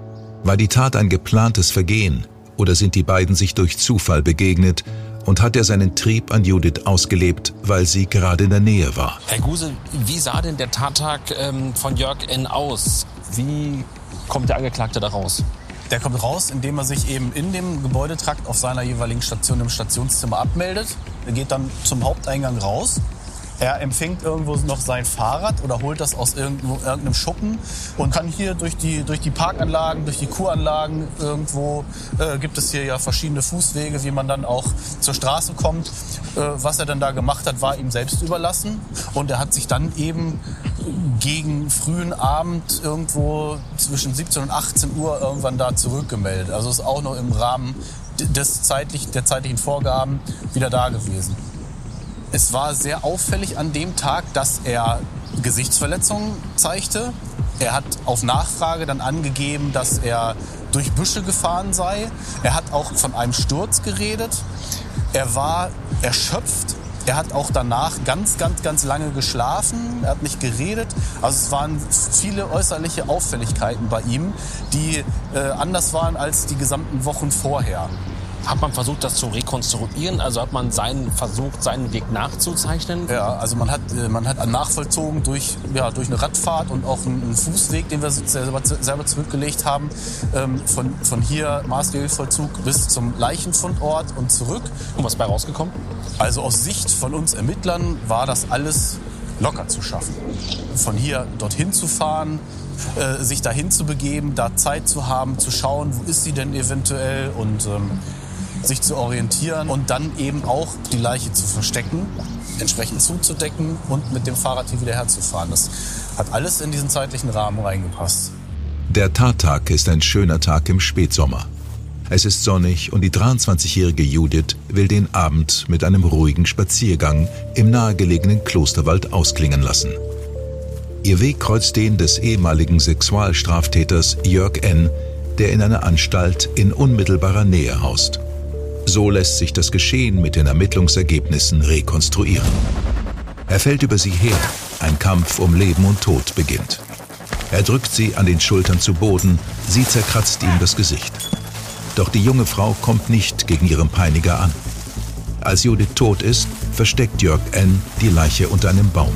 C: War die Tat ein geplantes Vergehen oder sind die beiden sich durch Zufall begegnet und hat er seinen Trieb an Judith ausgelebt, weil sie gerade in der Nähe war?
A: Herr Guse, wie sah denn der Tattag ähm, von Jörg N. aus? Wie kommt der Angeklagte da raus?
B: Der kommt raus, indem er sich eben in dem Gebäudetrakt auf seiner jeweiligen Station im Stationszimmer abmeldet. Er geht dann zum Haupteingang raus. Er empfängt irgendwo noch sein Fahrrad oder holt das aus irgendeinem Schuppen und kann hier durch die, durch die Parkanlagen, durch die Kuranlagen irgendwo, äh, gibt es hier ja verschiedene Fußwege, wie man dann auch zur Straße kommt. Äh, was er dann da gemacht hat, war ihm selbst überlassen. Und er hat sich dann eben gegen frühen Abend irgendwo zwischen 17 und 18 Uhr irgendwann da zurückgemeldet. Also ist auch noch im Rahmen des zeitlich, der zeitlichen Vorgaben wieder da gewesen. Es war sehr auffällig an dem Tag, dass er Gesichtsverletzungen zeigte. Er hat auf Nachfrage dann angegeben, dass er durch Büsche gefahren sei. Er hat auch von einem Sturz geredet. Er war erschöpft. Er hat auch danach ganz, ganz, ganz lange geschlafen. Er hat nicht geredet. Also es waren viele äußerliche Auffälligkeiten bei ihm, die äh, anders waren als die gesamten Wochen vorher.
A: Hat man versucht, das zu rekonstruieren? Also hat man seinen versucht, seinen Weg nachzuzeichnen?
B: Ja, also man hat, äh, man hat nachvollzogen durch, ja, durch eine Radfahrt und auch einen Fußweg, den wir selber, selber zurückgelegt haben, ähm, von, von hier Maßregelvollzug bis zum Leichenfundort und zurück.
A: Und was bei rausgekommen?
B: Also aus Sicht von uns Ermittlern war das alles locker zu schaffen. Von hier dorthin zu fahren, äh, sich dahin zu begeben, da Zeit zu haben, zu schauen, wo ist sie denn eventuell und ähm, sich zu orientieren und dann eben auch die Leiche zu verstecken, entsprechend zuzudecken und mit dem Fahrrad hier wieder herzufahren. Das hat alles in diesen zeitlichen Rahmen reingepasst.
C: Der Tattag ist ein schöner Tag im Spätsommer. Es ist sonnig und die 23-jährige Judith will den Abend mit einem ruhigen Spaziergang im nahegelegenen Klosterwald ausklingen lassen. Ihr Weg kreuzt den des ehemaligen Sexualstraftäters Jörg N., der in einer Anstalt in unmittelbarer Nähe haust. So lässt sich das Geschehen mit den Ermittlungsergebnissen rekonstruieren. Er fällt über sie her, ein Kampf um Leben und Tod beginnt. Er drückt sie an den Schultern zu Boden, sie zerkratzt ihm das Gesicht. Doch die junge Frau kommt nicht gegen ihren Peiniger an. Als Judith tot ist, versteckt Jörg N. die Leiche unter einem Baum.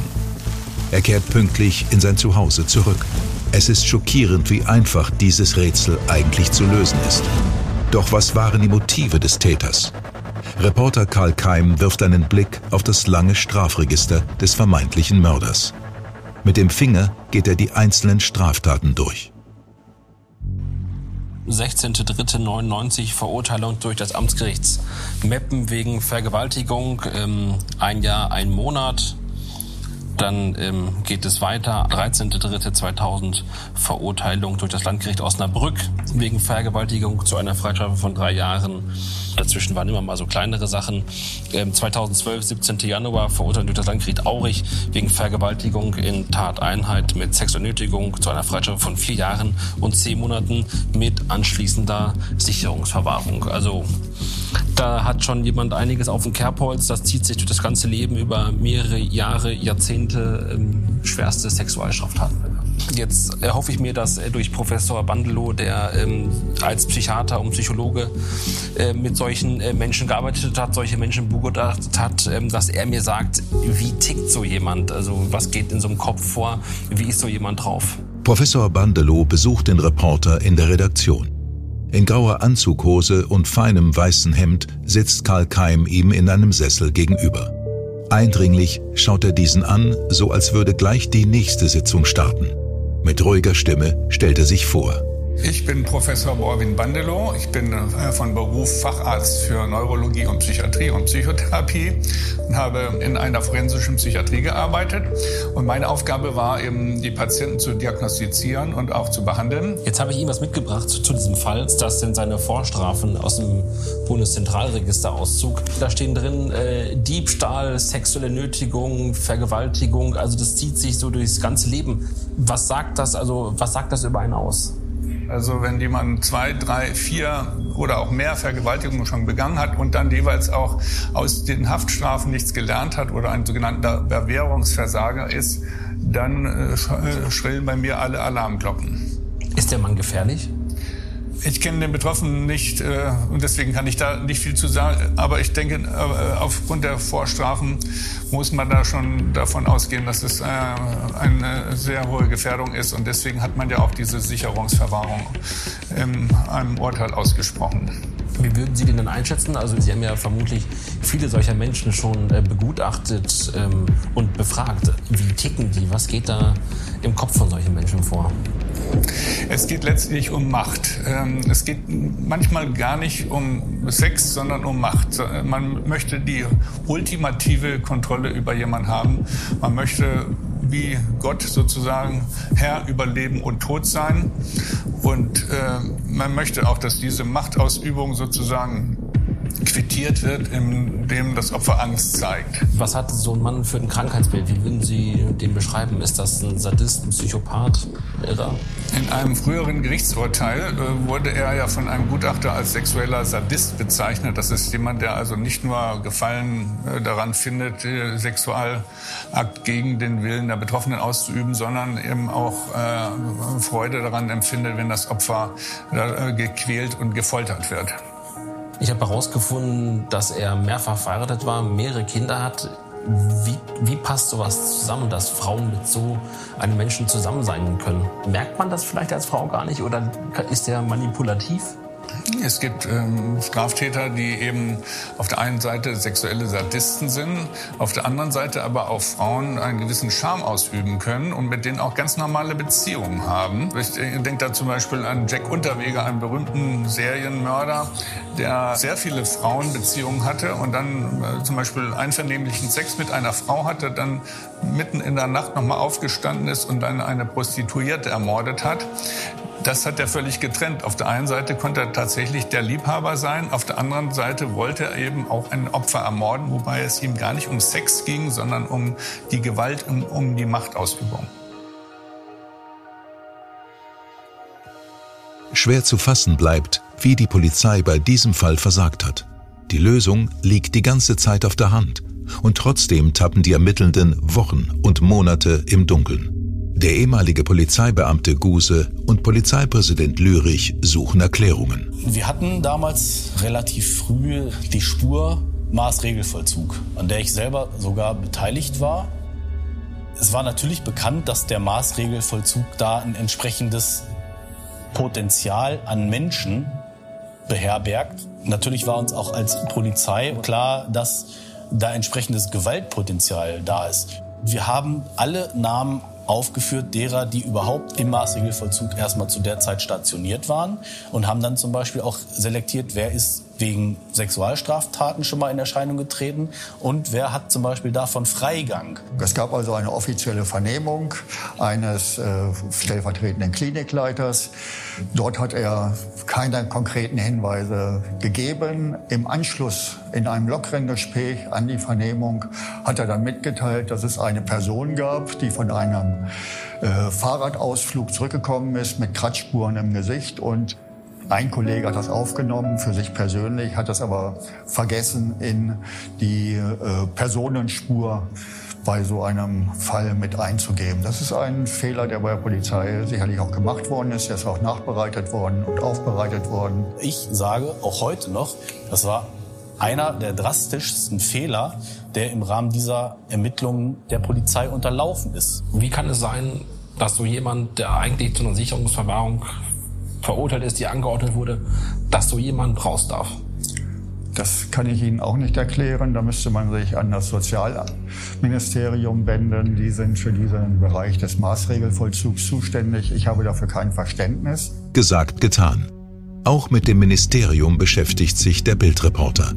C: Er kehrt pünktlich in sein Zuhause zurück. Es ist schockierend, wie einfach dieses Rätsel eigentlich zu lösen ist. Doch was waren die Motive des Täters? Reporter Karl Keim wirft einen Blick auf das lange Strafregister des vermeintlichen Mörders. Mit dem Finger geht er die einzelnen Straftaten durch.
A: 16.03.99 Verurteilung durch das Amtsgerichts Meppen wegen Vergewaltigung, ähm, ein Jahr, ein Monat. Dann ähm, geht es weiter. 13.03.2000 Verurteilung durch das Landgericht Osnabrück wegen Vergewaltigung zu einer Freistrafe von drei Jahren. Dazwischen waren immer mal so kleinere Sachen. Ähm, 2012, 17. Januar, verurteilt durch das Landgericht Aurich wegen Vergewaltigung in Tateinheit mit Sexualnötigung zu einer Freistrafe von vier Jahren und zehn Monaten mit anschließender Sicherungsverwahrung. Also da hat schon jemand einiges auf dem Kerbholz. Das zieht sich durch das ganze Leben über mehrere Jahre, Jahrzehnte ähm, schwerste Sexualstraftaten. Jetzt erhoffe ich mir, dass durch Professor Bandelow, der ähm, als Psychiater und Psychologe äh, mit solchen äh, Menschen gearbeitet hat, solche Menschen begutachtet hat, ähm, dass er mir sagt, wie tickt so jemand? Also was geht in so einem Kopf vor? Wie ist so jemand drauf?
C: Professor Bandelow besucht den Reporter in der Redaktion. In grauer Anzughose und feinem weißen Hemd sitzt Karl Keim ihm in einem Sessel gegenüber. Eindringlich schaut er diesen an, so als würde gleich die nächste Sitzung starten. Mit ruhiger Stimme stellt er sich vor.
I: Ich bin Professor Borwin Bandelow. Ich bin äh, von Beruf Facharzt für Neurologie und Psychiatrie und Psychotherapie und habe in einer forensischen Psychiatrie gearbeitet. Und meine Aufgabe war eben, die Patienten zu diagnostizieren und auch zu behandeln.
A: Jetzt habe ich ihm was mitgebracht zu diesem Fall. Das sind seine Vorstrafen aus dem Bundeszentralregisterauszug. Da stehen drin äh, Diebstahl, sexuelle Nötigung, Vergewaltigung. Also das zieht sich so durchs ganze Leben. Was sagt das? Also was sagt das über einen aus?
I: Also wenn jemand zwei, drei, vier oder auch mehr Vergewaltigungen schon begangen hat und dann jeweils auch aus den Haftstrafen nichts gelernt hat oder ein sogenannter Bewährungsversager ist, dann äh, äh, schrillen bei mir alle Alarmglocken.
A: Ist der Mann gefährlich?
I: Ich kenne den Betroffenen nicht äh, und deswegen kann ich da nicht viel zu sagen. Aber ich denke, äh, aufgrund der Vorstrafen muss man da schon davon ausgehen, dass es äh, eine sehr hohe Gefährdung ist. Und deswegen hat man ja auch diese Sicherungsverwahrung in einem Urteil ausgesprochen.
A: Wie würden Sie den denn einschätzen? Also Sie haben ja vermutlich viele solcher Menschen schon äh, begutachtet ähm, und befragt. Wie ticken die? Was geht da im Kopf von solchen Menschen vor?
I: Es geht letztlich um Macht. Ähm, es geht manchmal gar nicht um Sex, sondern um Macht. Man möchte die ultimative Kontrolle über jemanden haben. Man möchte wie Gott sozusagen Herr über Leben und Tod sein. Und äh, man möchte auch, dass diese Machtausübung sozusagen quittiert wird, indem das Opfer Angst zeigt.
A: Was hat so ein Mann für ein Krankheitsbild? Wie würden Sie den beschreiben? Ist das ein Sadist, ein Psychopath, Irrer?
I: In einem früheren Gerichtsurteil äh, wurde er ja von einem Gutachter als sexueller Sadist bezeichnet. Das ist jemand, der also nicht nur Gefallen äh, daran findet, äh, Sexualakt gegen den Willen der Betroffenen auszuüben, sondern eben auch Freude daran empfindet, wenn das Opfer gequält und gefoltert wird.
A: Ich habe herausgefunden, dass er mehrfach verheiratet war, mehrere Kinder hat. Wie, wie passt sowas zusammen, dass Frauen mit so einem Menschen zusammen sein können? Merkt man das vielleicht als Frau gar nicht oder ist er manipulativ?
I: Es gibt ähm, Straftäter, die eben auf der einen Seite sexuelle Sadisten sind, auf der anderen Seite aber auch Frauen einen gewissen Charme ausüben können und mit denen auch ganz normale Beziehungen haben. Ich denke da zum Beispiel an Jack Unterweger, einen berühmten Serienmörder, der sehr viele Frauenbeziehungen hatte und dann äh, zum Beispiel einvernehmlichen Sex mit einer Frau hatte, dann mitten in der Nacht nochmal aufgestanden ist und dann eine Prostituierte ermordet hat das hat er völlig getrennt. Auf der einen Seite konnte er tatsächlich der Liebhaber sein, auf der anderen Seite wollte er eben auch ein Opfer ermorden, wobei es ihm gar nicht um Sex ging, sondern um die Gewalt, um, um die Machtausübung.
C: Schwer zu fassen bleibt, wie die Polizei bei diesem Fall versagt hat. Die Lösung liegt die ganze Zeit auf der Hand. Und trotzdem tappen die Ermittelnden Wochen und Monate im Dunkeln. Der ehemalige Polizeibeamte Guse und Polizeipräsident Lürich suchen Erklärungen.
B: Wir hatten damals relativ früh die Spur Maßregelvollzug, an der ich selber sogar beteiligt war. Es war natürlich bekannt, dass der Maßregelvollzug da ein entsprechendes Potenzial an Menschen beherbergt. Natürlich war uns auch als Polizei klar, dass da entsprechendes Gewaltpotenzial da ist. Wir haben alle Namen aufgeführt derer, die überhaupt im Maßregelvollzug erstmal zu der Zeit stationiert waren und haben dann zum Beispiel auch selektiert, wer ist wegen Sexualstraftaten schon mal in Erscheinung getreten und wer hat zum Beispiel davon Freigang.
G: Es gab also eine offizielle Vernehmung eines äh, stellvertretenden Klinikleiters. Dort hat er keine konkreten Hinweise gegeben. Im Anschluss in einem lockeren an die Vernehmung hat er dann mitgeteilt, dass es eine Person gab, die von einem äh, Fahrradausflug zurückgekommen ist mit Kratzspuren im Gesicht und ein Kollege hat das aufgenommen für sich persönlich, hat das aber vergessen in die äh, Personenspur bei so einem Fall mit einzugeben. Das ist ein Fehler, der bei der Polizei sicherlich auch gemacht worden ist. Der ist auch nachbereitet worden und aufbereitet worden.
B: Ich sage auch heute noch, das war einer der drastischsten Fehler, der im Rahmen dieser Ermittlungen der Polizei unterlaufen ist.
A: Wie kann es sein, dass so jemand, der eigentlich zu einer Sicherungsverwahrung verurteilt ist, die angeordnet wurde, dass so jemand raus darf?
G: Das kann ich Ihnen auch nicht erklären. Da müsste man sich an das Sozialministerium wenden. Die sind für diesen Bereich des Maßregelvollzugs zuständig. Ich habe dafür kein Verständnis.
C: Gesagt, getan. Auch mit dem Ministerium beschäftigt sich der Bildreporter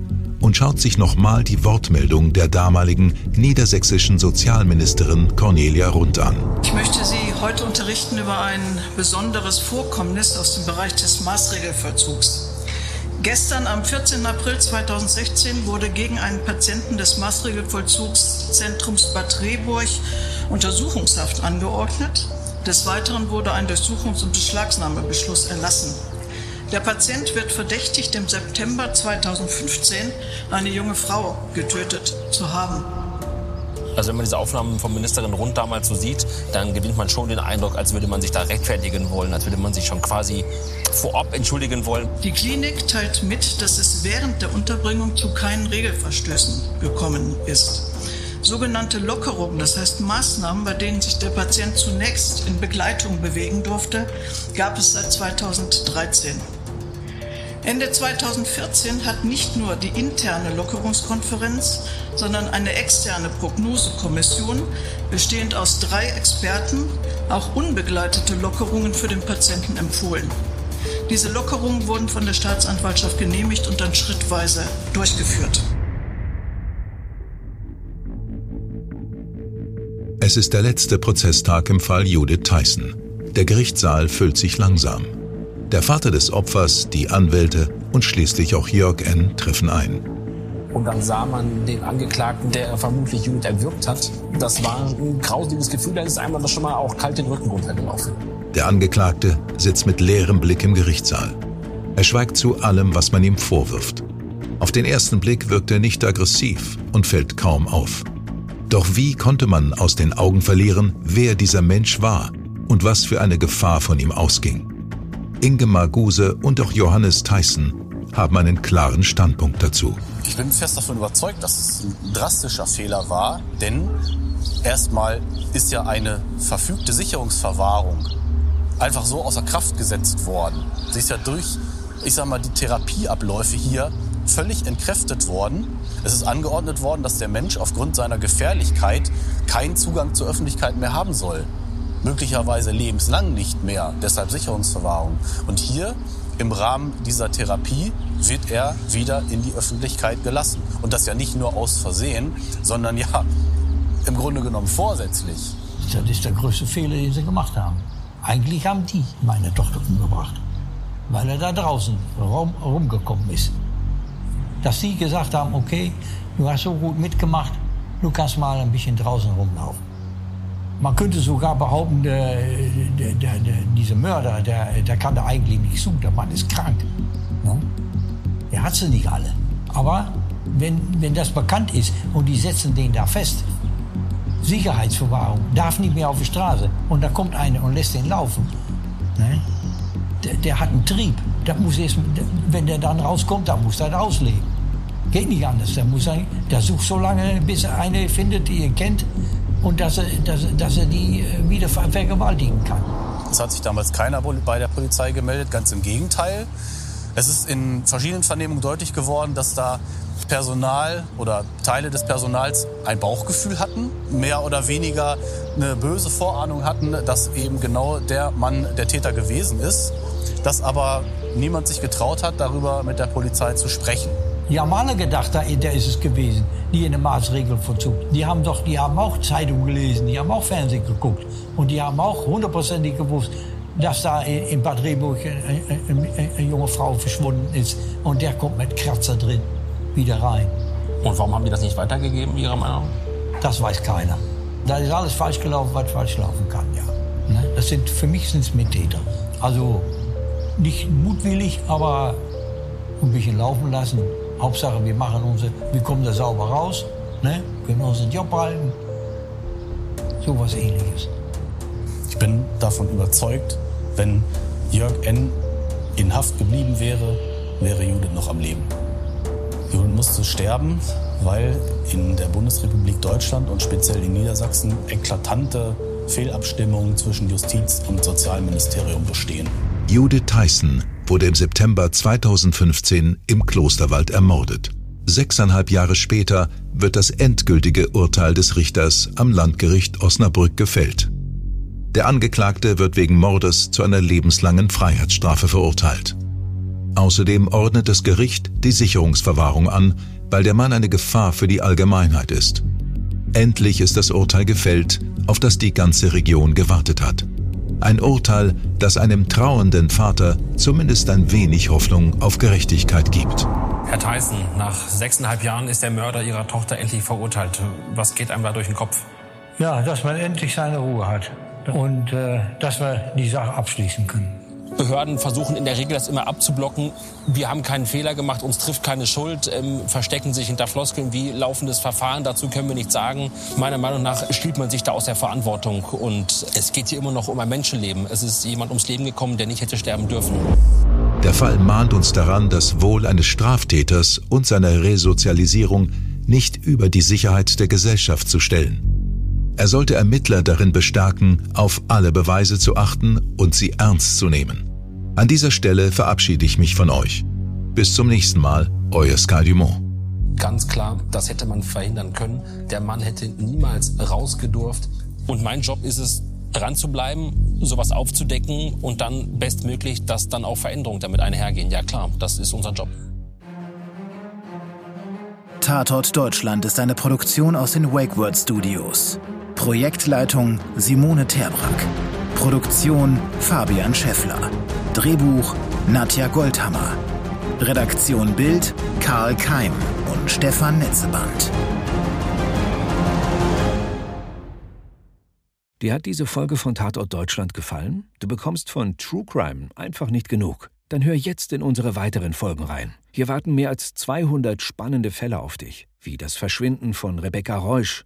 C: und schaut sich nochmal die Wortmeldung der damaligen niedersächsischen Sozialministerin Cornelia Rund an.
J: Ich möchte Sie heute unterrichten über ein besonderes Vorkommnis aus dem Bereich des Maßregelvollzugs. Gestern am 14. April 2016 wurde gegen einen Patienten des Maßregelvollzugszentrums Bad Rehburg Untersuchungshaft angeordnet. Des Weiteren wurde ein Durchsuchungs- und Beschlagnahmebeschluss erlassen. Der Patient wird verdächtigt, im September 2015 eine junge Frau getötet zu haben.
A: Also wenn man diese Aufnahmen von Ministerin Rund damals so sieht, dann gewinnt man schon den Eindruck, als würde man sich da rechtfertigen wollen, als würde man sich schon quasi vorab entschuldigen wollen.
J: Die Klinik teilt mit, dass es während der Unterbringung zu keinen Regelverstößen gekommen ist. Sogenannte Lockerungen, das heißt Maßnahmen, bei denen sich der Patient zunächst in Begleitung bewegen durfte, gab es seit 2013. Ende 2014 hat nicht nur die interne Lockerungskonferenz, sondern eine externe Prognosekommission, bestehend aus drei Experten, auch unbegleitete Lockerungen für den Patienten empfohlen. Diese Lockerungen wurden von der Staatsanwaltschaft genehmigt und dann schrittweise durchgeführt.
C: Es ist der letzte Prozesstag im Fall Judith Tyson. Der Gerichtssaal füllt sich langsam. Der Vater des Opfers, die Anwälte und schließlich auch Jörg N. treffen ein.
A: Und dann sah man den Angeklagten, der vermutlich Judith erwürgt hat. Das war ein grausiges Gefühl, da ist einmal das schon mal auch kalt den Rücken runtergelaufen.
C: Der Angeklagte sitzt mit leerem Blick im Gerichtssaal. Er schweigt zu allem, was man ihm vorwirft. Auf den ersten Blick wirkt er nicht aggressiv und fällt kaum auf. Doch wie konnte man aus den Augen verlieren, wer dieser Mensch war und was für eine Gefahr von ihm ausging? Ingemar Guse und auch Johannes Tyson haben einen klaren Standpunkt dazu.
B: Ich bin fest davon überzeugt, dass es ein drastischer Fehler war, denn erstmal ist ja eine verfügte Sicherungsverwahrung einfach so außer Kraft gesetzt worden. Sie ist ja durch, ich sag mal, die Therapieabläufe hier völlig entkräftet worden. Es ist angeordnet worden, dass der Mensch aufgrund seiner Gefährlichkeit keinen Zugang zur Öffentlichkeit mehr haben soll möglicherweise lebenslang nicht mehr, deshalb Sicherungsverwahrung. Und hier im Rahmen dieser Therapie wird er wieder in die Öffentlichkeit gelassen. Und das ja nicht nur aus Versehen, sondern ja im Grunde genommen vorsätzlich.
D: Das ist der größte Fehler, den sie gemacht haben. Eigentlich haben die meine Tochter umgebracht, weil er da draußen rum, rumgekommen ist. Dass sie gesagt haben, okay, du hast so gut mitgemacht, du kannst mal ein bisschen draußen rumlaufen. Man könnte sogar behaupten, der, der, der, dieser Mörder, der, der kann da eigentlich nicht zu. Der Mann ist krank. Ne? Der hat sie nicht alle. Aber wenn, wenn das bekannt ist und die setzen den da fest, Sicherheitsverwahrung, darf nicht mehr auf die Straße. Und da kommt einer und lässt den laufen. Ne? Der, der, hat einen Trieb. Der muss erst, wenn der dann rauskommt, dann muss er rauslegen. Geht nicht anders. Der, muss, der sucht so lange, bis er eine findet, die er kennt und dass er, dass, dass er die äh, wieder vergewaltigen kann.
B: Es hat sich damals keiner bei der Polizei gemeldet, ganz im Gegenteil. Es ist in verschiedenen Vernehmungen deutlich geworden, dass da Personal oder Teile des Personals ein Bauchgefühl hatten, mehr oder weniger eine böse Vorahnung hatten, dass eben genau der Mann der Täter gewesen ist, dass aber niemand sich getraut hat, darüber mit der Polizei zu sprechen.
D: Die haben alle gedacht, der ist es gewesen, die in der Maßregelverzug. Die haben doch, die haben auch Zeitung gelesen, die haben auch Fernsehen geguckt. Und die haben auch hundertprozentig gewusst, dass da in Bad Rehburg eine, junge Frau verschwunden ist. Und der kommt mit Kratzer drin wieder rein.
A: Und warum haben die das nicht weitergegeben, Ihrer Meinung?
D: Das weiß keiner. Da ist alles falsch gelaufen, was falsch laufen kann, ja. Ne? Das sind, für mich sind es Mittäter. Also nicht mutwillig, aber ein bisschen laufen lassen. Hauptsache, wir machen unsere, wir kommen da sauber raus, ne? können unseren Job halten Sowas ähnliches.
B: Ich bin davon überzeugt, wenn Jörg N. in Haft geblieben wäre, wäre Judith noch am Leben. Judith musste sterben, weil in der Bundesrepublik Deutschland und speziell in Niedersachsen eklatante Fehlabstimmungen zwischen Justiz und Sozialministerium bestehen.
C: Judith Tyson wurde im September 2015 im Klosterwald ermordet. Sechseinhalb Jahre später wird das endgültige Urteil des Richters am Landgericht Osnabrück gefällt. Der Angeklagte wird wegen Mordes zu einer lebenslangen Freiheitsstrafe verurteilt. Außerdem ordnet das Gericht die Sicherungsverwahrung an, weil der Mann eine Gefahr für die Allgemeinheit ist. Endlich ist das Urteil gefällt, auf das die ganze Region gewartet hat. Ein Urteil, das einem trauernden Vater zumindest ein wenig Hoffnung auf Gerechtigkeit gibt.
A: Herr Tyson, nach sechseinhalb Jahren ist der Mörder Ihrer Tochter endlich verurteilt. Was geht einem da durch den Kopf?
D: Ja, dass man endlich seine Ruhe hat und äh, dass wir die Sache abschließen können.
A: Behörden versuchen in der Regel das immer abzublocken. Wir haben keinen Fehler gemacht, uns trifft keine Schuld, ähm, verstecken sich hinter Floskeln wie laufendes Verfahren. Dazu können wir nichts sagen. Meiner Meinung nach stiehlt man sich da aus der Verantwortung. Und es geht hier immer noch um ein Menschenleben. Es ist jemand ums Leben gekommen, der nicht hätte sterben dürfen.
C: Der Fall mahnt uns daran, das Wohl eines Straftäters und seiner Resozialisierung nicht über die Sicherheit der Gesellschaft zu stellen. Er sollte Ermittler darin bestärken, auf alle Beweise zu achten und sie ernst zu nehmen. An dieser Stelle verabschiede ich mich von euch. Bis zum nächsten Mal, euer Sky Dumont.
A: Ganz klar, das hätte man verhindern können. Der Mann hätte niemals rausgedurft. Und mein Job ist es, dran zu bleiben, sowas aufzudecken und dann bestmöglich, dass dann auch Veränderungen damit einhergehen. Ja klar, das ist unser Job.
K: Tatort Deutschland ist eine Produktion aus den WakeWord Studios. Projektleitung Simone Terbrack. Produktion Fabian Scheffler. Drehbuch Nadja Goldhammer. Redaktion Bild Karl Keim und Stefan Netzeband.
L: Dir hat diese Folge von Tatort Deutschland gefallen? Du bekommst von True Crime einfach nicht genug. Dann hör jetzt in unsere weiteren Folgen rein. Hier warten mehr als 200 spannende Fälle auf dich, wie das Verschwinden von Rebecca Reusch,